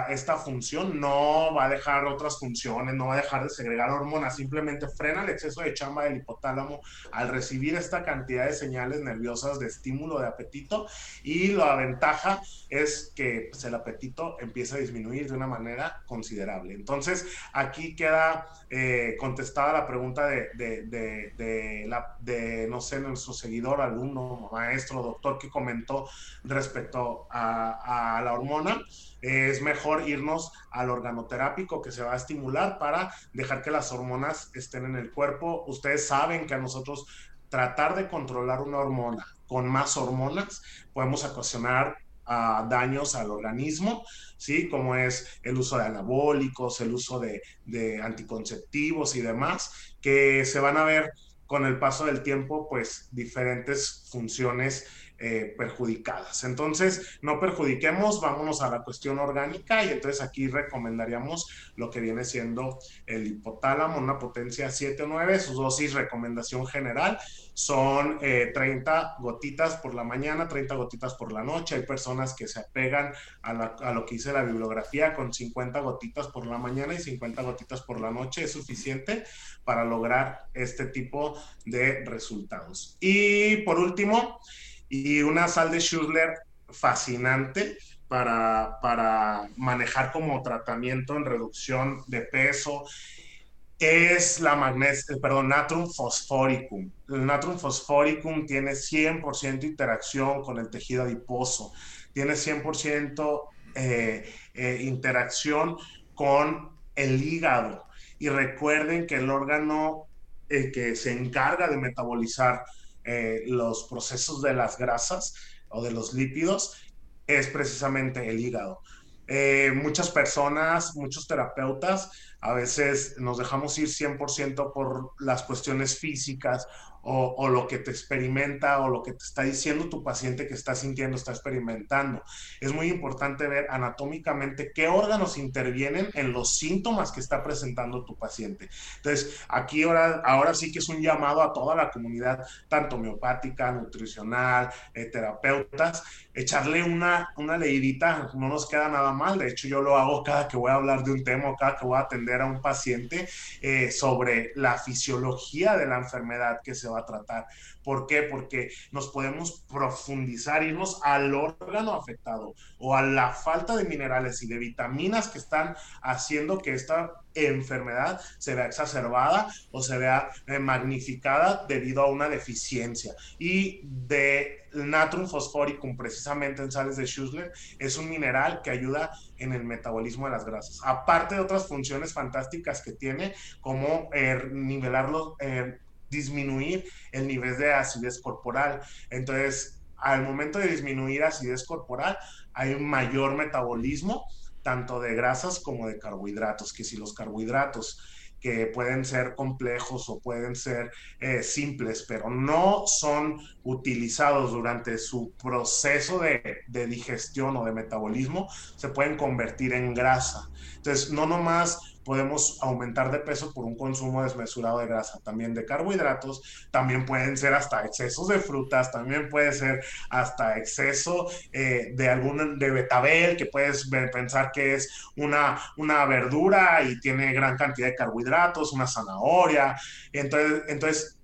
[SPEAKER 4] esta función no va a dejar otras funciones, no va a dejar de segregar hormonas, simplemente frena el exceso de chamba del hipotálamo al recibir esta cantidad de señales nerviosas de estímulo de apetito y la ventaja es que pues, el apetito empieza a disminuir de una manera considerable. Entonces, aquí queda eh, contestada la pregunta de, de, la, de, no sé, nuestro seguidor, alumno, maestro, doctor que comentó respecto a, a la hormona es mejor irnos al organoterápico que se va a estimular para dejar que las hormonas estén en el cuerpo. Ustedes saben que a nosotros tratar de controlar una hormona con más hormonas podemos ocasionar ah, daños al organismo, ¿sí? Como es el uso de anabólicos, el uso de, de anticonceptivos y demás, que se van a ver con el paso del tiempo, pues diferentes funciones eh, perjudicadas. Entonces, no perjudiquemos, vámonos a la cuestión orgánica y entonces aquí recomendaríamos lo que viene siendo el hipotálamo, una potencia 7 o 9, su dosis recomendación general son 30 eh, gotitas por la mañana, 30 gotitas por la noche. Hay personas que se apegan a, a, lo que dice la bibliografía con 50 gotitas por la mañana y 50 gotitas por la noche. Es suficiente para lograr este tipo de resultados. Y por último, y una sal de Schussler fascinante para, para manejar como tratamiento en reducción de peso es la magnesio, perdón, natrum fosforicum. El natrum fosforicum tiene 100% interacción con el tejido adiposo, tiene 100% eh, eh, interacción con el hígado. Y recuerden que el órgano eh, que se encarga de metabolizar eh, los procesos de las grasas o de los lípidos es precisamente el hígado. Eh, muchas personas, muchos terapeutas, a veces nos dejamos ir 100% por las cuestiones físicas o, lo que te experimenta o lo que te está diciendo tu paciente que está sintiendo, está experimentando. Es muy importante ver anatómicamente qué órganos intervienen en los síntomas que está presentando tu paciente. Entonces, aquí ahora, ahora sí que es un llamado a toda la comunidad, tanto homeopática, nutricional, eh, terapeutas, echarle una, una leidita, no nos queda nada mal. De hecho, yo lo hago cada que voy a hablar de un tema cada que voy a atender a un paciente eh, sobre la fisiología de la enfermedad que se va a tratar. ¿Por qué? Porque nos podemos profundizar, irnos al órgano afectado o a la falta de minerales y de vitaminas que están haciendo que esta enfermedad se vea exacerbada o se vea eh, magnificada debido a una deficiencia. Y de natrum fosforicum, precisamente en sales de Schussler, es un mineral que ayuda en el metabolismo de las grasas. Aparte de otras funciones fantásticas que tiene, como eh, nivelarlo, eh, disminuir el nivel de acidez corporal. Entonces, al momento de disminuir acidez corporal, hay un mayor metabolismo, tanto de grasas como de carbohidratos, que si los carbohidratos que pueden ser complejos o pueden ser eh, simples, pero no son utilizados durante su proceso de, de digestión o de metabolismo, se pueden convertir en grasa. Entonces, no nomás podemos aumentar de peso por un consumo desmesurado de grasa, también de carbohidratos, también pueden ser hasta excesos de frutas, también puede ser hasta exceso eh, de algún de betabel, que puedes pensar que es una, una verdura y tiene gran cantidad de carbohidratos, una zanahoria. Entonces, entonces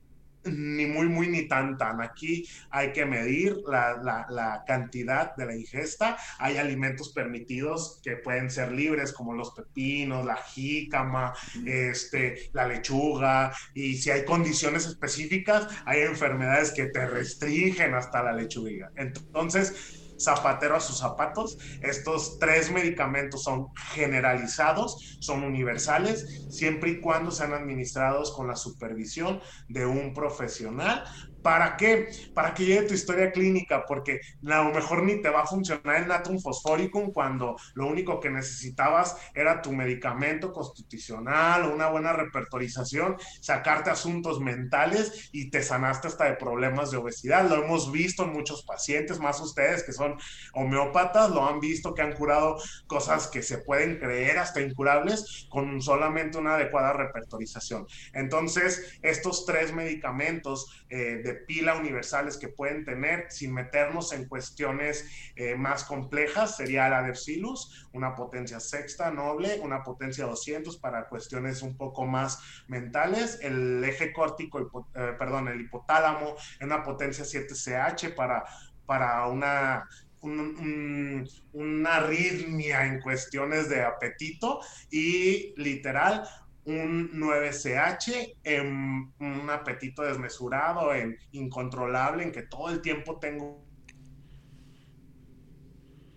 [SPEAKER 4] ni muy, muy, ni tan, tan. Aquí hay que medir la, cantidad de la ingesta. Hay alimentos permitidos que pueden ser libres, como los pepinos, la jícama, este, la lechuga. Y si hay condiciones específicas, hay enfermedades que te restringen hasta la lechuga. Entonces, zapatero a sus zapatos. Estos tres medicamentos son generalizados, son universales, siempre y cuando sean administrados con la supervisión de un profesional ¿Para qué? Para que llegue tu historia clínica, porque a lo mejor ni te va a funcionar el natrium fosforicum cuando lo único que necesitabas era tu medicamento constitucional o una buena repertorización, sacarte asuntos mentales y te sanaste hasta de problemas de obesidad. Lo hemos visto en muchos pacientes, más ustedes que son homeópatas, lo han visto que han curado cosas que se pueden creer hasta incurables con solamente una adecuada repertorización. Entonces, estos tres medicamentos eh, de pila universales que pueden tener sin meternos en cuestiones eh, más complejas sería la Adepsilus, una potencia sexta noble, una potencia 200 para cuestiones un poco más mentales, el eje córtico, eh, perdón, el hipotálamo, una potencia 7CH para, para una una arritmia en cuestiones de apetito y literal un 9CH, en un apetito desmesurado, en incontrolable, en que todo el tiempo tengo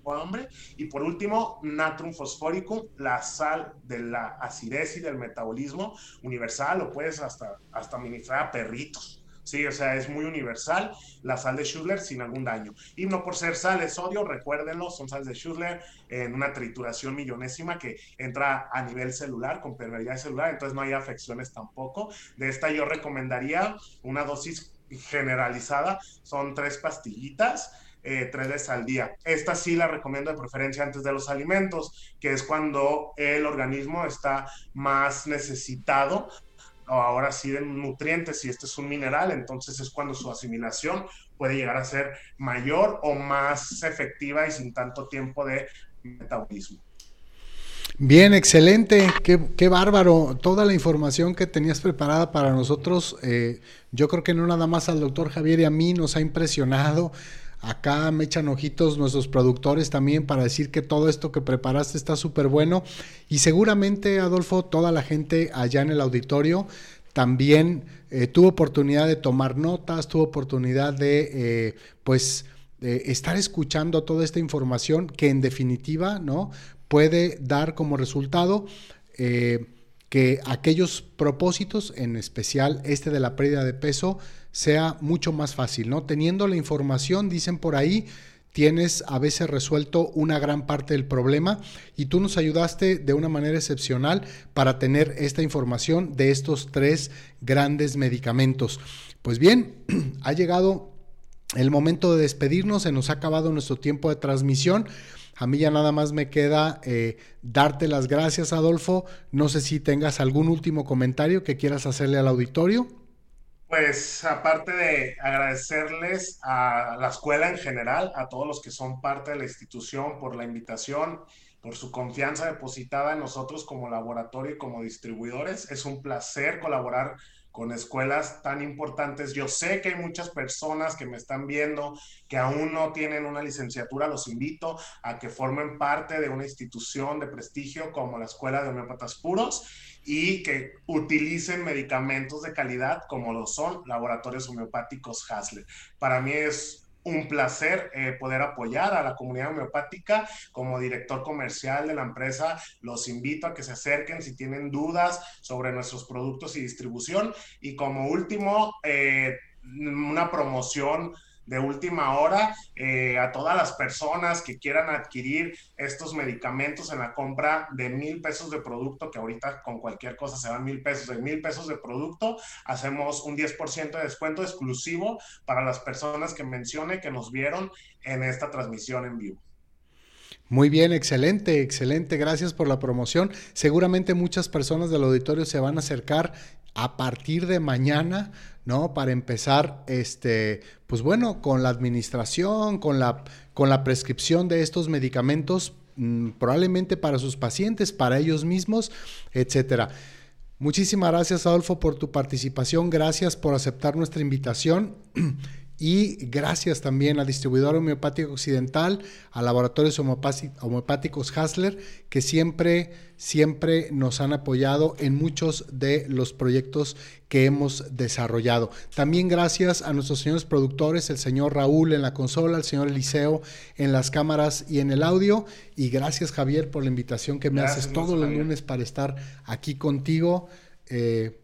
[SPEAKER 4] hambre. Y por último, natrum fosforicum, la sal de la acidez y del metabolismo universal, lo puedes hasta, hasta administrar a perritos. Sí, o sea, es muy universal la sal de Schussler sin algún daño. Y no por ser sal, es sodio, recuérdenlo, son sales de Schussler en una trituración millonésima que entra a nivel celular, con permeabilidad celular, entonces no hay afecciones tampoco. De esta yo recomendaría una dosis generalizada, son tres pastillitas. Eh, tres veces al día. Esta sí la recomiendo de preferencia antes de los alimentos, que es cuando el organismo está más necesitado ahora sí de nutrientes, si este es un mineral, entonces es cuando su asimilación puede llegar a ser mayor o más efectiva y sin tanto tiempo de metabolismo.
[SPEAKER 3] Bien, excelente, qué, bárbaro. Toda la información que tenías preparada para nosotros, eh, yo creo que no nada más al doctor Javier y a mí nos ha impresionado. Acá me echan ojitos nuestros productores también para decir que todo esto que preparaste está súper bueno. Y seguramente, Adolfo, toda la gente allá en el auditorio también eh, tuvo oportunidad de tomar notas, tuvo oportunidad de, eh, pues, estar escuchando toda esta información que en definitiva, ¿no? Puede dar como resultado eh, que aquellos propósitos, en especial este de la pérdida de peso, sea mucho más fácil, ¿no? Teniendo la información, dicen por ahí, tienes a veces resuelto una gran parte del problema y tú nos ayudaste de una manera excepcional para tener esta información de estos tres grandes medicamentos. Pues bien, ha llegado el momento de despedirnos, se nos ha acabado nuestro tiempo de transmisión. A mí ya nada más me queda eh, darte las gracias, Adolfo. No sé si tengas algún último comentario que quieras hacerle al auditorio.
[SPEAKER 4] Pues aparte de agradecerles a la escuela en general, a todos los que son parte de la institución por la invitación, por su confianza depositada en nosotros como laboratorio y como distribuidores. Es un placer colaborar con escuelas tan importantes. Yo sé que hay muchas personas que me están viendo que aún no tienen una licenciatura. Los invito a que formen parte de una institución de prestigio como la Escuela de Homeópatas Puros y que utilicen medicamentos de calidad como lo son laboratorios homeopáticos Hasler. Para mí es un placer eh, poder apoyar a la comunidad homeopática. Como director comercial de la empresa, los invito a que se acerquen si tienen dudas sobre nuestros productos y distribución. Y como último, eh, una promoción de última hora eh, a todas las personas que quieran adquirir estos medicamentos en la compra de mil pesos de producto, que ahorita con cualquier cosa se van mil pesos, de mil pesos de producto, hacemos un 10% de descuento exclusivo para las personas que mencione que nos vieron en esta transmisión en vivo.
[SPEAKER 3] Muy bien, excelente, excelente. Gracias por la promoción. Seguramente muchas personas del auditorio se van a acercar a partir de mañana, ¿no? Para empezar, este, pues bueno, con la administración, con la, con la prescripción de estos medicamentos, mm, probablemente para sus pacientes, para ellos mismos, etcétera. Muchísimas gracias, Adolfo, por tu participación. Gracias por aceptar nuestra invitación. Y gracias también al distribuidor homeopático occidental, a laboratorios homeopáticos Hasler, que siempre, siempre nos han apoyado en muchos de los proyectos que hemos desarrollado. También gracias a nuestros señores productores, el señor Raúl en la consola, el señor Eliseo en las cámaras y en el audio. Y gracias Javier por la invitación que me haces todos los lunes para estar aquí contigo. Eh,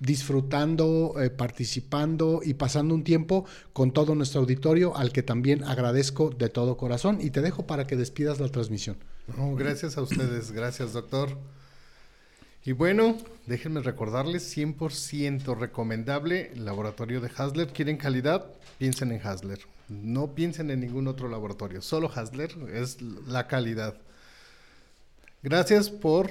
[SPEAKER 3] disfrutando, eh, participando y pasando un tiempo con todo nuestro auditorio, al que también agradezco de todo corazón y te dejo para que despidas la transmisión.
[SPEAKER 2] gracias a ustedes, gracias doctor. Y bueno, déjenme recordarles, 100% recomendable, laboratorio de Hasler. ¿Quieren calidad? Piensen en Hasler. No piensen en ningún otro laboratorio, solo Hasler es la calidad. Gracias por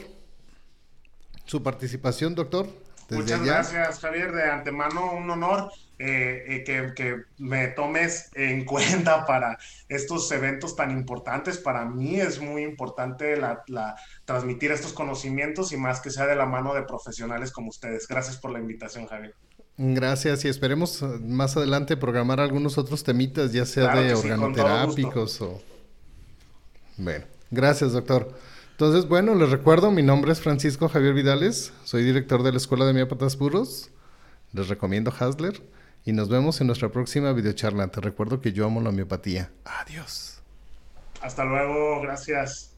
[SPEAKER 2] su participación, doctor.
[SPEAKER 4] Muchas gracias, Javier. De antemano, un honor eh, eh, que, me tomes en cuenta para estos eventos tan importantes. Para mí es muy importante la, transmitir estos conocimientos y más que sea de la mano de profesionales como ustedes. Gracias por la invitación, Javier.
[SPEAKER 2] Gracias y esperemos uh, más adelante programar algunos otros temitas, ya sea de organoterápicos o... Bueno, gracias, doctor. Entonces, bueno, les recuerdo, mi nombre es Francisco Javier Vidales, soy director de la Escuela de Miópatas Puros. Les recomiendo Hasler y nos vemos en nuestra próxima videocharla. Te recuerdo que yo amo la miopatía. Adiós.
[SPEAKER 4] Hasta luego, gracias.